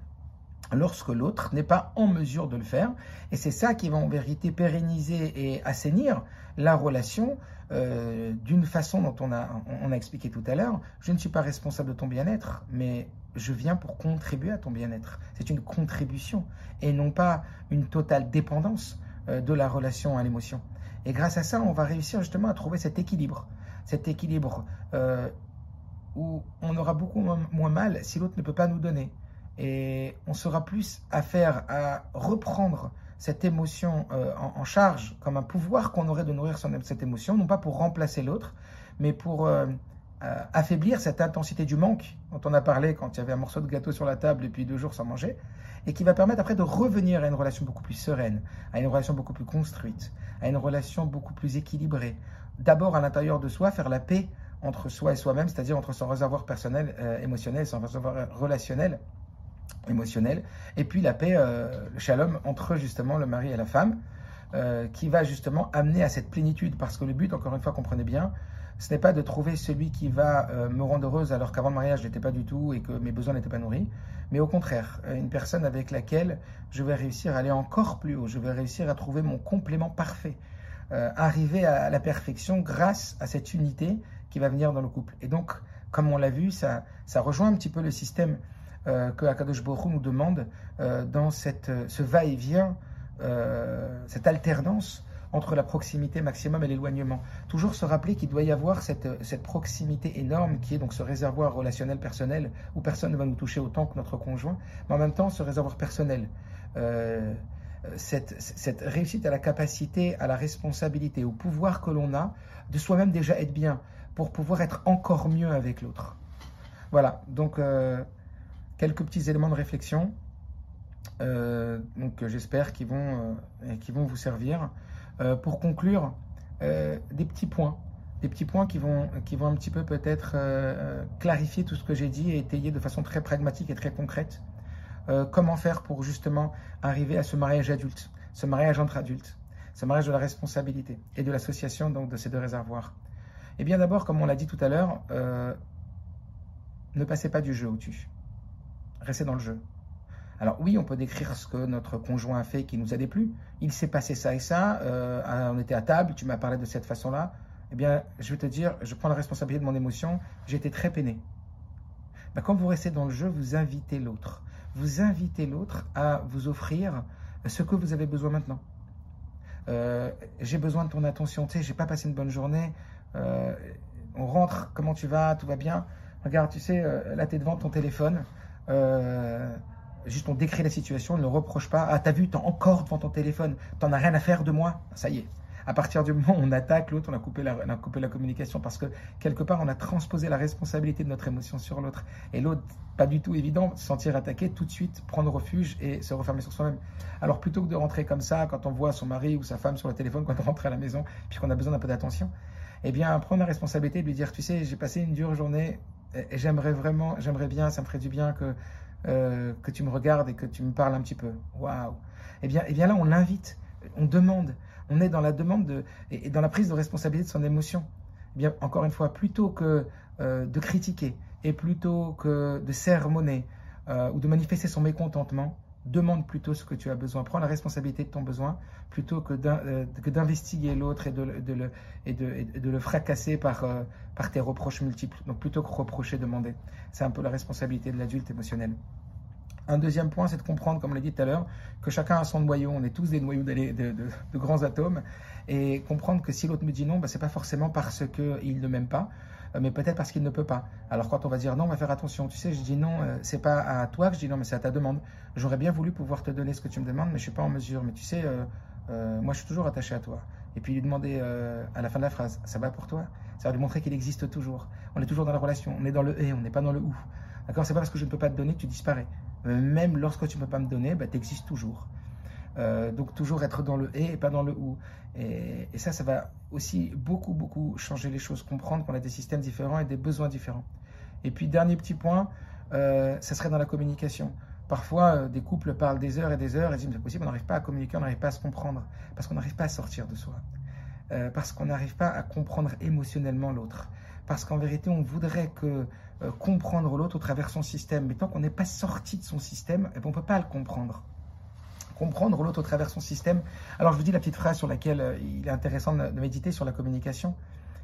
lorsque l'autre n'est pas en mesure de le faire. Et c'est ça qui va en vérité pérenniser et assainir la relation euh, d'une façon dont on a, expliqué tout à l'heure. Je ne suis pas responsable de ton bien-être, mais je viens pour contribuer à ton bien-être. C'est une contribution et non pas une totale dépendance euh, de la relation à l'émotion. Et grâce à ça, on va réussir justement à trouver cet équilibre. Cet équilibre euh, où on aura beaucoup moins mal si l'autre ne peut pas nous donner. Et on sera plus à faire à reprendre cette émotion euh, en, charge comme un pouvoir qu'on aurait de nourrir cette émotion, non pas pour remplacer l'autre, mais pour euh, euh, affaiblir cette intensité du manque dont on a parlé quand il y avait un morceau de gâteau sur la table depuis deux jours sans manger, et qui va permettre après de revenir à une relation beaucoup plus sereine, à une relation beaucoup plus construite, à une relation beaucoup plus équilibrée, d'abord à l'intérieur de soi, faire la paix entre soi et soi-même, c'est-à-dire entre son réservoir personnel, émotionnel, son réservoir relationnel, émotionnel, et puis la paix, euh, le shalom entre justement le mari et la femme, euh, qui va justement amener à cette plénitude, parce que le but, encore une fois, comprenez bien, ce n'est pas de trouver celui qui va me rendre heureuse alors qu'avant le mariage, je n'étais pas du tout et que mes besoins n'étaient pas nourris, mais au contraire, une personne avec laquelle je vais réussir à aller encore plus haut, je vais réussir à trouver mon complément parfait, arriver à la perfection grâce à cette unité qui va venir dans le couple. Et donc, comme on l'a vu, ça, ça rejoint un petit peu le système euh, que Akadosh Baruch nous demande euh, dans cette, euh, ce va-et-vient, cette alternance entre la proximité maximum et l'éloignement. Toujours se rappeler qu'il doit y avoir cette, cette, proximité énorme qui est donc ce réservoir relationnel personnel où personne ne va nous toucher autant que notre conjoint, mais en même temps ce réservoir personnel. cette, cette, réussite à la capacité, à la responsabilité, au pouvoir que l'on a de soi-même déjà être bien pour pouvoir être encore mieux avec l'autre. Voilà, donc euh, quelques petits éléments de réflexion euh, donc j'espère qu'ils vont, euh, vont vous servir. pour conclure, des petits points, des petits points qui vont, qui vont un petit peu peut-être clarifier tout ce que j'ai dit et étayer de façon très pragmatique et très concrète. comment faire pour justement arriver à ce mariage adulte, ce mariage entre adultes, ce mariage de la responsabilité et de l'association donc de ces deux réservoirs. Eh bien d'abord, comme on l'a dit tout à l'heure, euh, ne passez pas du jeu au-dessus. Restez dans le jeu. Alors oui, on peut décrire ce que notre conjoint a fait qui nous a déplu. Il s'est passé ça et ça, euh, on était à table, tu m'as parlé de cette façon-là. Eh bien, je vais te dire, je prends la responsabilité de mon émotion, j'étais très peiné. Ben, quand vous restez dans le jeu, vous invitez l'autre. Vous invitez l'autre à vous offrir ce que vous avez besoin maintenant. Euh, j'ai besoin de ton attention, tu sais, j'ai pas passé une bonne journée, euh, on rentre, comment tu vas, tout va bien? Regarde, tu sais, là, tu es devant ton téléphone. Euh, juste, on décrit la situation, on ne reproche pas. Ah, t'as vu, t'es encore devant ton téléphone. T'en as rien à faire de moi. Ça y est. À partir du moment où on attaque l'autre, on, a coupé la, on a coupé la communication parce que quelque part, on a transposé la responsabilité de notre émotion sur l'autre. Et l'autre, pas du tout évident, se sentir attaqué, tout de suite prendre refuge et se refermer sur soi-même. Alors plutôt que de rentrer comme ça, quand on voit son mari ou sa femme sur le téléphone, quand on rentre à la maison, puis qu'on a besoin d'un peu d'attention, eh bien, prendre la responsabilité de lui dire, tu sais, j'ai passé une dure journée et j'aimerais vraiment, j'aimerais bien, ça me ferait du bien que, euh, que tu me regardes et que tu me parles un petit peu. Waouh Eh bien, eh bien là, on l'invite, on demande, on est dans la demande de, et dans la prise de responsabilité de son émotion. Eh bien, encore une fois, plutôt que euh, de critiquer et plutôt que de sermonner euh, ou de manifester son mécontentement, demande plutôt ce que tu as besoin. Prends la responsabilité de ton besoin plutôt que euh, d'investiguer l'autre et, de, le, fracasser par, euh, par tes reproches multiples. Donc plutôt que reprocher, demander. C'est un peu la responsabilité de l'adulte émotionnel. Un deuxième point, c'est de comprendre, comme on l'a dit tout à l'heure, que chacun a son noyau. On est tous des noyaux de, de grands atomes. Et comprendre que si l'autre me dit non, ben, ce n'est pas forcément parce qu'il ne m'aime pas. Euh, mais peut-être parce qu'il ne peut pas. Alors quand on va dire non, on va faire attention. Tu sais, je dis non, euh, c'est pas à toi que je dis non, mais c'est à ta demande. J'aurais bien voulu pouvoir te donner ce que tu me demandes, mais je suis pas en mesure. Mais tu sais, euh, moi je suis toujours attaché à toi. Et puis lui demander à la fin de la phrase, ça va pour toi? Ça va lui montrer qu'il existe toujours. On est toujours dans la relation. On est dans le et, on n'est pas dans le ou. D'accord? C'est pas parce que je ne peux pas te donner que tu disparais. Même lorsque tu ne peux pas me donner, bah, tu existes toujours. Euh, donc toujours être dans le et et pas dans le ou. Et, ça, ça va aussi beaucoup, beaucoup changer les choses, comprendre qu'on a des systèmes différents et des besoins différents. Et puis dernier petit point, euh, ça serait dans la communication. Parfois, euh, des couples parlent des heures et des heures et disent, c'est possible, on n'arrive pas à communiquer, on n'arrive pas à se comprendre, parce qu'on n'arrive pas à sortir de soi, parce qu'on n'arrive pas à comprendre émotionnellement l'autre, parce qu'en vérité, on voudrait que comprendre l'autre au travers son système, mais tant qu'on n'est pas sorti de son système, eh ben, on ne peut pas le comprendre comprendre l'autre au travers son système. Alors je vous dis la petite phrase sur laquelle euh, il est intéressant de, méditer sur la communication.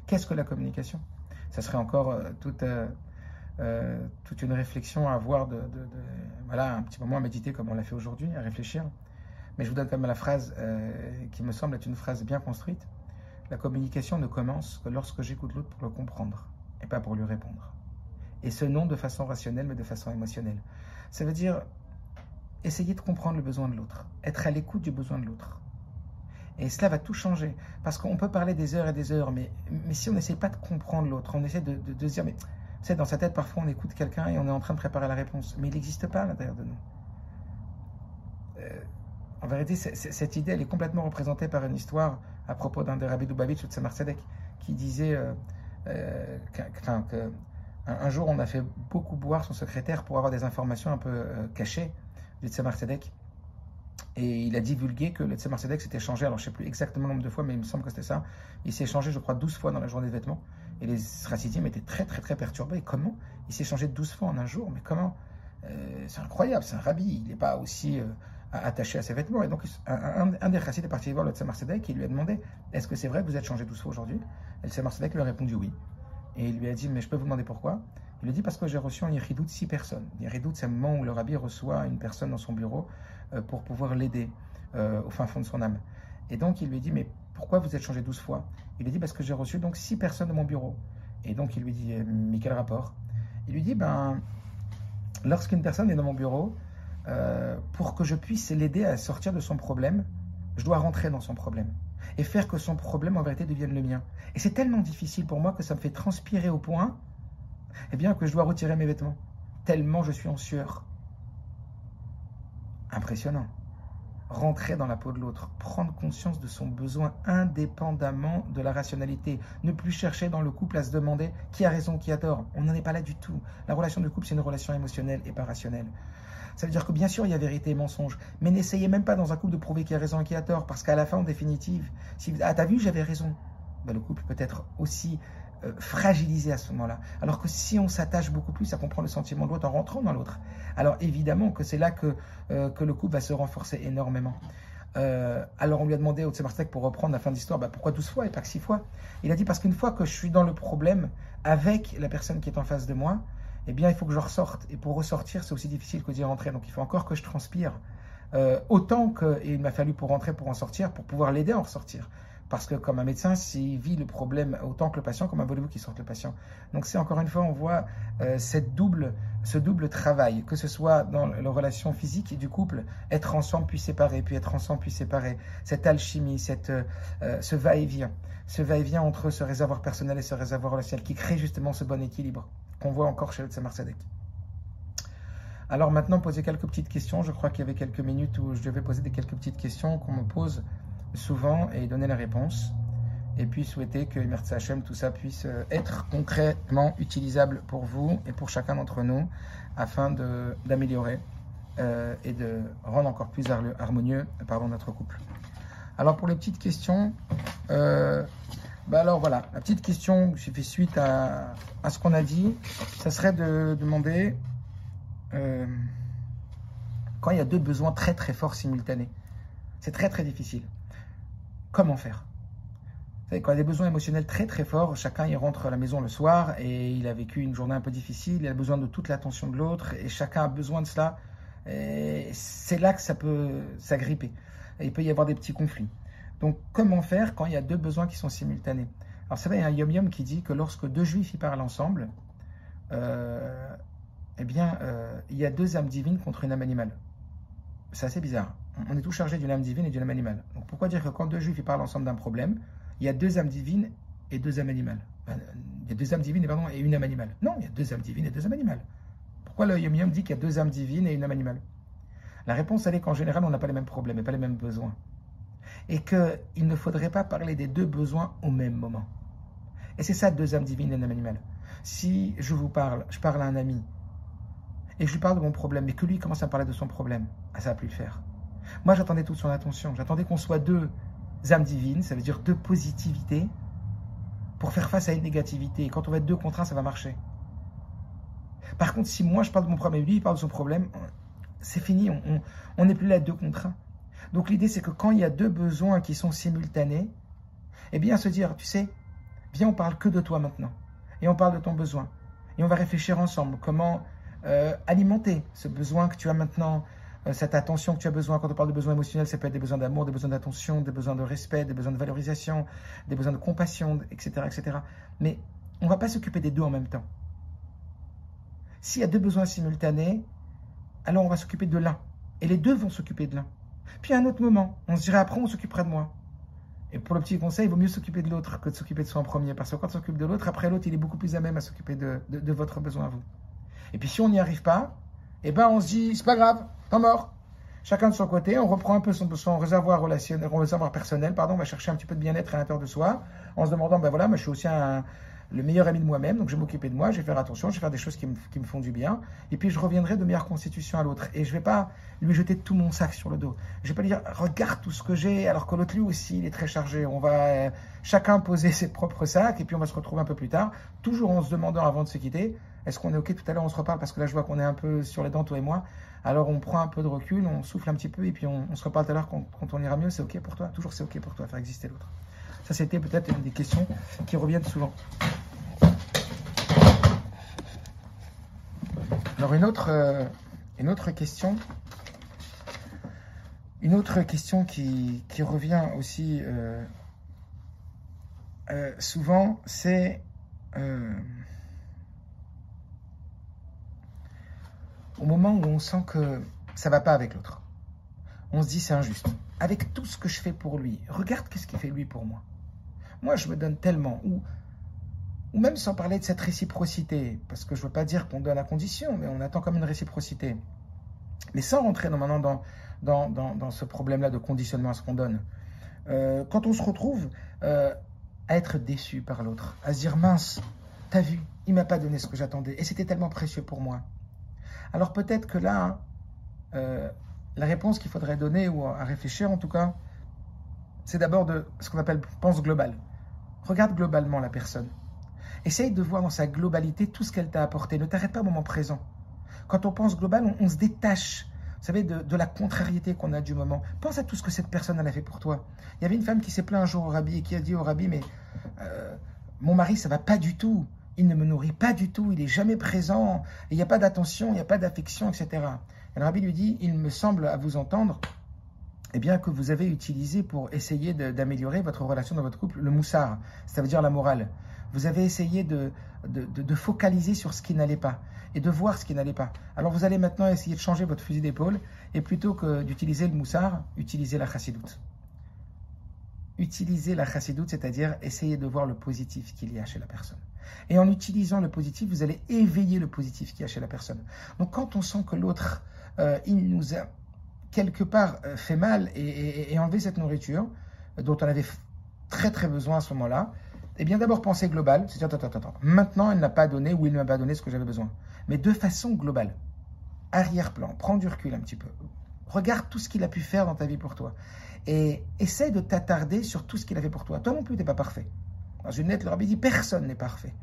Qu'est-ce que la communication? Ça serait encore euh, toute, euh, toute une réflexion à avoir, de, voilà, un petit moment à méditer comme on l'a fait aujourd'hui, à réfléchir. Mais je vous donne quand même la phrase qui me semble être une phrase bien construite. La communication ne commence que lorsque j'écoute l'autre pour le comprendre et pas pour lui répondre. Et ce non de façon rationnelle mais de façon émotionnelle. Ça veut dire Essayez de comprendre le besoin de l'autre, être à l'écoute du besoin de l'autre. Et cela va tout changer. Parce qu'on peut parler des heures et des heures, mais, mais si on n'essaie pas de comprendre l'autre, on essaie de, de, dire, mais tu dans sa tête, parfois on écoute quelqu'un et on est en train de préparer la réponse. Mais il n'existe pas à l'intérieur de nous. Euh, en vérité, cette idée, elle est complètement représentée par une histoire à propos d'un des Rabbi Dubavitch ou de Samar Sedek, qui disait euh, qu'un un jour on a fait beaucoup boire son secrétaire pour avoir des informations un peu cachées du Tzemar Tzedek. Et il a divulgué que le Tzemar Tzedek s'était changé, alors je ne sais plus exactement le nombre de fois, mais il me semble que c'était ça. Il s'est changé, je crois, 12 fois dans la journée de vêtements. Et les Rassidim étaient très, très, très perturbés. Comment Il s'est changé 12 fois en un jour, mais comment? Euh, C'est incroyable, c'est un rabbi, il n'est pas aussi euh, attaché à ses vêtements. Et donc, un, des Chassid est parti voir le Tzemar Tzedek et lui a demandé Est-ce que c'est vrai que vous êtes changé 12 fois aujourd'hui? Et le Tzemar lui a répondu oui. Et il lui a dit Mais je peux vous demander pourquoi? Il lui dit parce que j'ai reçu en Yeridout six personnes. Yeridout, c'est un moment où le rabbi reçoit une personne dans son bureau euh, pour pouvoir l'aider euh, au fin fond de son âme. Et donc il lui dit, mais pourquoi vous êtes changé douze fois? Il lui dit, parce que j'ai reçu donc six personnes dans mon bureau. Et donc il lui dit, euh, mais quel rapport? Il lui dit, ben, lorsqu'une personne est dans mon bureau, pour que je puisse l'aider à sortir de son problème, je dois rentrer dans son problème et faire que son problème en vérité devienne le mien. Et c'est tellement difficile pour moi que ça me fait transpirer au point eh bien que je dois retirer mes vêtements, tellement je suis en sueur. Impressionnant. Rentrer dans la peau de l'autre, prendre conscience de son besoin indépendamment de la rationalité, ne plus chercher dans le couple à se demander qui a raison, qui a tort. On n'en est pas là du tout. La relation de couple, c'est une relation émotionnelle et pas rationnelle. Ça veut dire que bien sûr, il y a vérité et mensonge, mais n'essayez même pas dans un couple de prouver qui a raison et qui a tort, parce qu'à la fin, en définitive, si ah, t'as vu, j'avais raison, ben, le couple peut être aussi euh, fragilisé à ce moment-là. Alors que si on s'attache beaucoup plus, ça comprend le sentiment de l'autre en rentrant dans l'autre. Alors évidemment que c'est là que, euh, que le couple va se renforcer énormément. Euh, alors on lui a demandé au Tsemartek pour reprendre la fin de l'histoire, bah, pourquoi 12 fois et pas que 6 fois? Il a dit parce qu'une fois que je suis dans le problème avec la personne qui est en face de moi, eh bien il faut que je ressorte. Et pour ressortir, c'est aussi difficile que d'y rentrer. Donc il faut encore que je transpire. autant qu'il m'a fallu pour rentrer, pour en sortir, pour pouvoir l'aider à en ressortir. Parce que comme un médecin, s'il vit le problème autant que le patient, comment voulez-vous qu'il sorte le patient? Donc c'est encore une fois, on voit euh, cette double, ce double travail, que ce soit dans la relation physique du couple, être ensemble puis séparer, puis être ensemble puis séparer, cette alchimie, cette, euh, ce va-et-vient, ce va-et-vient entre ce réservoir personnel et ce réservoir relationnel qui crée justement ce bon équilibre qu'on voit encore chez le Tzemar Sadek. Alors maintenant, poser quelques petites questions. Je crois qu'il y avait quelques minutes où je devais poser des quelques petites questions qu'on me pose souvent et donner la réponse. Et puis souhaiter que Merci Hachem, tout ça puisse euh, être concrètement utilisable pour vous et pour chacun d'entre nous afin d'améliorer euh, et de rendre encore plus harmonieux pardon, notre couple. Alors pour les petites questions, euh, bah alors voilà, la petite question qui fait suite à, à ce qu'on a dit, ça serait de demander quand il y a deux besoins très très forts simultanés. C'est très très difficile comment faire Vous savez, quand il a des besoins émotionnels très très forts, chacun il rentre à la maison le soir et il a vécu une journée un peu difficile, il a besoin de toute l'attention de l'autre et chacun a besoin de cela. C'est là que ça peut s'agripper. Il peut y avoir des petits conflits. Donc comment faire quand il y a deux besoins qui sont simultanés? Alors c'est vrai, il y a un yom yom qui dit que lorsque deux juifs y parlent ensemble, euh, eh bien, euh, il y a deux âmes divines contre une âme animale. C'est assez bizarre on est tout chargé d'une âme divine et d'une âme animale. Donc pourquoi dire que quand deux juifs parlent ensemble d'un problème, il y a deux âmes divines et deux âmes animales? Ben, Il y a deux âmes divines et une âme animale. Non, il y a deux âmes divines et deux âmes animales. Pourquoi le Yom dit qu'il y a deux âmes divines et une âme animale? La réponse, elle est qu'en général, on n'a pas les mêmes problèmes et pas les mêmes besoins. Et qu'il ne faudrait pas parler des deux besoins au même moment. Et c'est ça, deux âmes divines et une âme animale. Si je vous parle, je parle à un ami, et je lui parle de mon problème, et que lui commence à parler de son problème, ah, ça va plus le faire. Moi, j'attendais toute son attention. J'attendais qu'on soit deux âmes divines, ça veut dire deux positivités, pour faire face à une négativité. Et quand on va être deux contre ça va marcher. Par contre, si moi je parle de mon problème et lui il parle de son problème, c'est fini, on n'est plus là deux contre. Donc l'idée c'est que quand il y a deux besoins qui sont simultanés, eh bien se dire, tu sais, viens on parle que de toi maintenant. Et on parle de ton besoin. Et on va réfléchir ensemble comment euh, alimenter ce besoin que tu as maintenant, cette attention que tu as besoin. Quand on parle de besoins émotionnels, ça peut être des besoins d'amour, des besoins d'attention, des besoins de respect, des besoins de valorisation, des besoins de compassion, etc. etc. Mais on ne va pas s'occuper des deux en même temps. S'il y a deux besoins simultanés, alors on va s'occuper de l'un. Et les deux vont s'occuper de l'un. Puis à un autre moment, on se dirait après, on s'occupera de moi. Et pour le petit conseil, il vaut mieux s'occuper de l'autre que de s'occuper de soi en premier. Parce que quand on s'occupe de l'autre, après l'autre, il est beaucoup plus à même à s'occuper de, votre besoin à vous. Et puis si on n'y arrive pas, eh ben on se dit, c'est pas grave, temps mort. chacun de son côté, on reprend un peu son, son réservoir relationnel, réservoir personnel, pardon, on va chercher un petit peu de bien-être à l'intérieur de soi, en se demandant, ben voilà, moi je suis aussi le meilleur ami de moi-même, donc je vais m'occuper de moi, je vais faire attention, je vais faire des choses qui me, qui me font du bien, et puis je reviendrai de meilleure constitution à l'autre. Et je vais pas lui jeter tout mon sac sur le dos. Je vais pas lui dire, regarde tout ce que j'ai, alors que l'autre lui aussi, il est très chargé. On va euh, chacun poser ses propres sacs, et puis on va se retrouver un peu plus tard, toujours en se demandant avant de se quitter, est-ce qu'on est OK Tout à l'heure, on se reparle, parce que là, je vois qu'on est un peu sur les dents, toi et moi. Alors on prend un peu de recul, on souffle un petit peu, et puis on, se reparle tout à l'heure quand, on ira mieux, c'est OK pour toi? Toujours c'est OK pour toi, faire exister l'autre. Ça, c'était peut-être une des questions qui reviennent souvent. Alors une autre, euh, question, une autre question qui, qui revient aussi euh, euh, souvent, c'est au moment où on sent que ça va pas avec l'autre. On se dit c'est injuste. Avec tout ce que je fais pour lui, regarde qu'est-ce qu'il fait lui pour moi. Moi, je me donne tellement. Ou ou même sans parler de cette réciprocité, parce que je ne veux pas dire qu'on donne à condition, mais on attend comme une réciprocité. Mais sans rentrer maintenant dans, dans, ce problème-là de conditionnement à ce qu'on donne, euh, quand on se retrouve euh, à être déçu par l'autre, à se dire mince, t'as vu, il m'a pas donné ce que j'attendais, et c'était tellement précieux pour moi. Alors peut-être que là, euh, la réponse qu'il faudrait donner, ou à réfléchir en tout cas, c'est d'abord de ce qu'on appelle pense globale. Regarde globalement la personne. Essaye de voir dans sa globalité tout ce qu'elle t'a apporté. Ne t'arrête pas au moment présent. Quand on pense global, on, se détache, vous savez, de, la contrariété qu'on a du moment. Pense à tout ce que cette personne a fait pour toi. Il y avait une femme qui s'est plaint un jour au rabbi et qui a dit au rabbi, mais euh, mon mari, ça va pas du tout. Il ne me nourrit pas du tout. Il est jamais présent. Il n'y a pas d'attention, il n'y a pas d'affection, etc. Et le rabbi lui dit, il me semble à vous entendre, eh bien, que vous avez utilisé pour essayer d'améliorer votre relation dans votre couple, le moussard, ça veut dire la morale. Vous avez essayé de, de, focaliser sur ce qui n'allait pas et de voir ce qui n'allait pas. Alors vous allez maintenant essayer de changer votre fusil d'épaule et plutôt que d'utiliser le moussard, utilisez la chassidoute. Utilisez la chassidoute, c'est-à-dire essayer de voir le positif qu'il y a chez la personne. Et en utilisant le positif, vous allez éveiller le positif qu'il y a chez la personne. Donc quand on sent que l'autre, euh, il nous a quelque part euh, fait mal et, enlevé cette nourriture dont on avait très très besoin à ce moment-là, eh bien, d'abord, penser global, c'est dire, attends, attends, attends. Maintenant, elle n'a pas donné ou il ne m'a pas donné ce que j'avais besoin. Mais de façon globale. Arrière-plan, prends du recul un petit peu. Regarde tout ce qu'il a pu faire dans ta vie pour toi. Et essaie de t'attarder sur tout ce qu'il a fait pour toi. Toi non plus, tu n'es pas parfait. Dans une lettre, le rabbi dit, personne n'est parfait.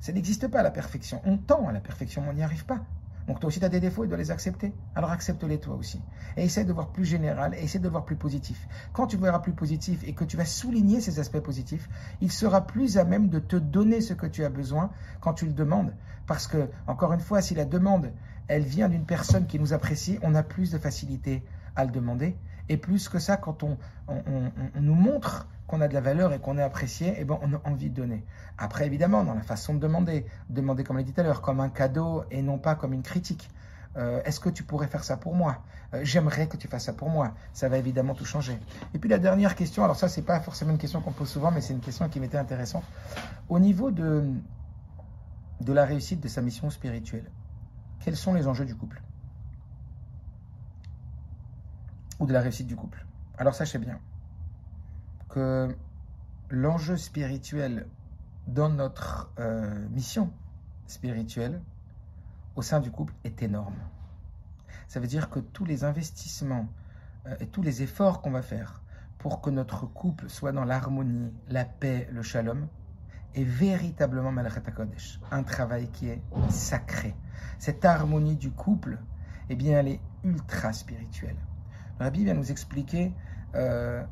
Ça n'existe pas la perfection. On tend à la perfection, mais on n'y arrive pas. Donc toi aussi, tu as des défauts et dois les accepter. Alors accepte-les toi aussi. Et essaie de voir plus général, et essaie de voir plus positif. Quand tu verras plus positif et que tu vas souligner ces aspects positifs, il sera plus à même de te donner ce que tu as besoin quand tu le demandes. Parce que, encore une fois, si la demande, elle vient d'une personne qui nous apprécie, on a plus de facilité à le demander. Et plus que ça, quand on, on nous montre qu'on a de la valeur et qu'on est apprécié, eh ben, on a envie de donner. Après, évidemment, dans la façon de demander, demander comme l'a dit tout à l'heure, comme un cadeau et non pas comme une critique. Euh, est-ce que tu pourrais faire ça pour moi? Euh, J'aimerais que tu fasses ça pour moi. Ça va évidemment tout changer. Et puis la dernière question, alors ça c'est pas forcément une question qu'on pose souvent, mais c'est une question qui m'était intéressante. Au niveau de, de la réussite de sa mission spirituelle, quels sont les enjeux du couple? De la réussite du couple Alors sachez bien, que l'enjeu spirituel dans notre euh, mission spirituelle au sein du couple est énorme. Ça veut dire que tous les investissements euh, et tous les efforts qu'on va faire pour que notre couple soit dans l'harmonie, la paix, le shalom, est véritablement Malachat Kodesh, un travail qui est sacré. Cette harmonie du couple, eh bien, elle est ultra spirituelle. La Bible vient nous expliquer euh,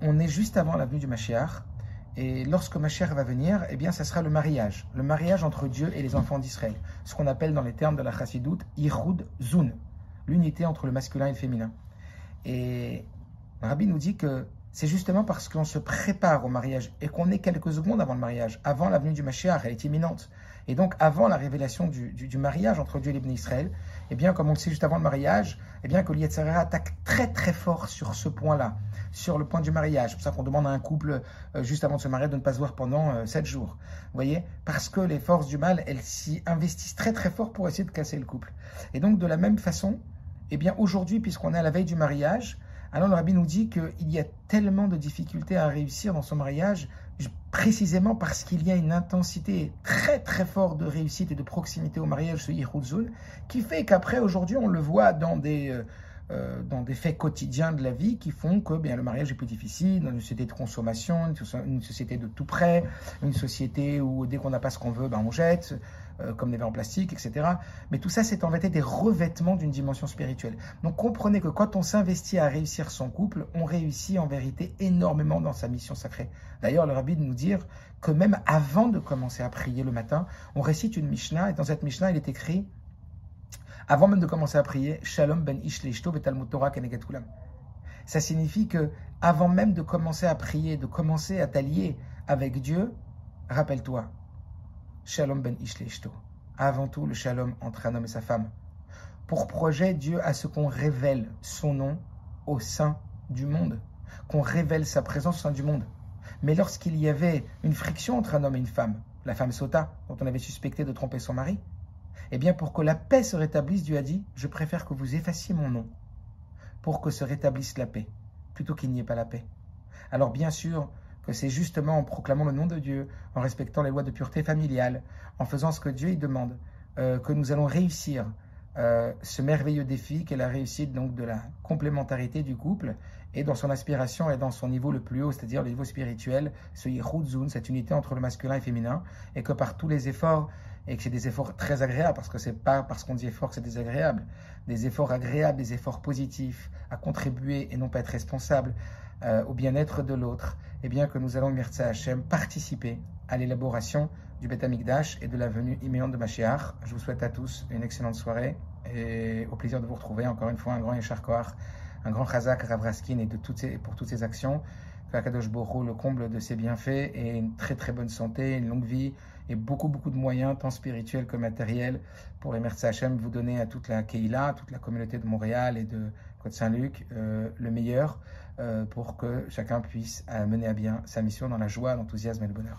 on est juste avant la venue du Mashiach. Et lorsque Mashiach va venir, eh bien, ça sera le mariage. Le mariage entre Dieu et les enfants d'Israël. Ce qu'on appelle dans les termes de la chassidoute, Ichud Zun. L'unité entre le masculin et le féminin. Et Rabbi nous dit que c'est justement parce qu'on se prépare au mariage et qu'on est quelques secondes avant le mariage, avant la venue du Mashiach, elle est imminente. Et donc, avant la révélation du, mariage entre Dieu et les Israël, eh bien, comme on le sait juste avant le mariage, eh bien, que l'Yetzerara attaque très très fort sur ce point-là sur le point du mariage. C'est pour ça qu'on demande à un couple, euh, juste avant de se marier, de ne pas se voir pendant euh, sept jours. Vous voyez? Parce que les forces du mal, elles s'y investissent très très fort pour essayer de casser le couple. Et donc, de la même façon, Eh bien, aujourd'hui, puisqu'on est à la veille du mariage, alors le rabbi nous dit qu'il y a tellement de difficultés à réussir dans son mariage, précisément parce qu'il y a une intensité très très forte de réussite et de proximité au mariage, ce Yichuzun, qui fait qu'après, aujourd'hui, on le voit dans des... Euh, euh, dans des faits quotidiens de la vie qui font que bien, le mariage est plus difficile, dans une société de consommation, une société de tout près, une société où dès qu'on n'a pas ce qu'on veut, ben, on jette, comme des verres en plastique, etc. Mais tout ça, c'est en vérité des revêtements d'une dimension spirituelle. Donc comprenez que quand on s'investit à réussir son couple, on réussit en vérité énormément dans sa mission sacrée. D'ailleurs, le rabbi nous dire que même avant de commencer à prier le matin, on récite une Mishnah, et dans cette Mishnah, il est écrit avant même de commencer à prier, Shalom ben Ishleshto betalmut Torah. Ça signifie que avant même de commencer à prier, de commencer à t'allier avec Dieu, rappelle-toi, Shalom ben Ishleshto. Avant tout, le shalom entre un homme et sa femme. Pour projet, Dieu a ce qu'on révèle son nom au sein du monde, qu'on révèle sa présence au sein du monde. Mais lorsqu'il y avait une friction entre un homme et une femme, la femme sauta, dont on avait suspecté de tromper son mari, eh bien, pour que la paix se rétablisse, Dieu a dit Je préfère que vous effaciez mon nom pour que se rétablisse la paix, plutôt qu'il n'y ait pas la paix. Alors, bien sûr que c'est justement en proclamant le nom de Dieu, en respectant les lois de pureté familiale, en faisant ce que Dieu y demande, euh, que nous allons réussir euh, ce merveilleux défi qu'est la réussite donc de la complémentarité du couple et dans son aspiration et dans son niveau le plus haut, c'est-à-dire le niveau spirituel, ce yichud cette unité entre le masculin et le féminin, et que par tous les efforts et que c'est des efforts très agréables, parce que c'est pas parce qu'on dit effort que c'est désagréable, des efforts agréables, des efforts positifs, à contribuer et non pas être responsable euh, au bien-être de l'autre, eh bien que nous allons, merci Hachem, participer à l'élaboration du Beth Amikdash et de la venue imminente de Mashiach. Je vous souhaite à tous une excellente soirée et au plaisir de vous retrouver. Encore une fois, un grand Yeshar un grand Chazak Ravraskin et pour toutes ces actions. Que Akadosh Borou le comble de ses bienfaits et une très très bonne santé, une longue vie et beaucoup, beaucoup de moyens, tant spirituels que matériels, pour Emerce Hachem vous donner à toute la Keila, toute la communauté de Montréal et de Côte-Saint-Luc euh, le meilleur pour que chacun puisse euh, mener à bien sa mission dans la joie, l'enthousiasme et le bonheur.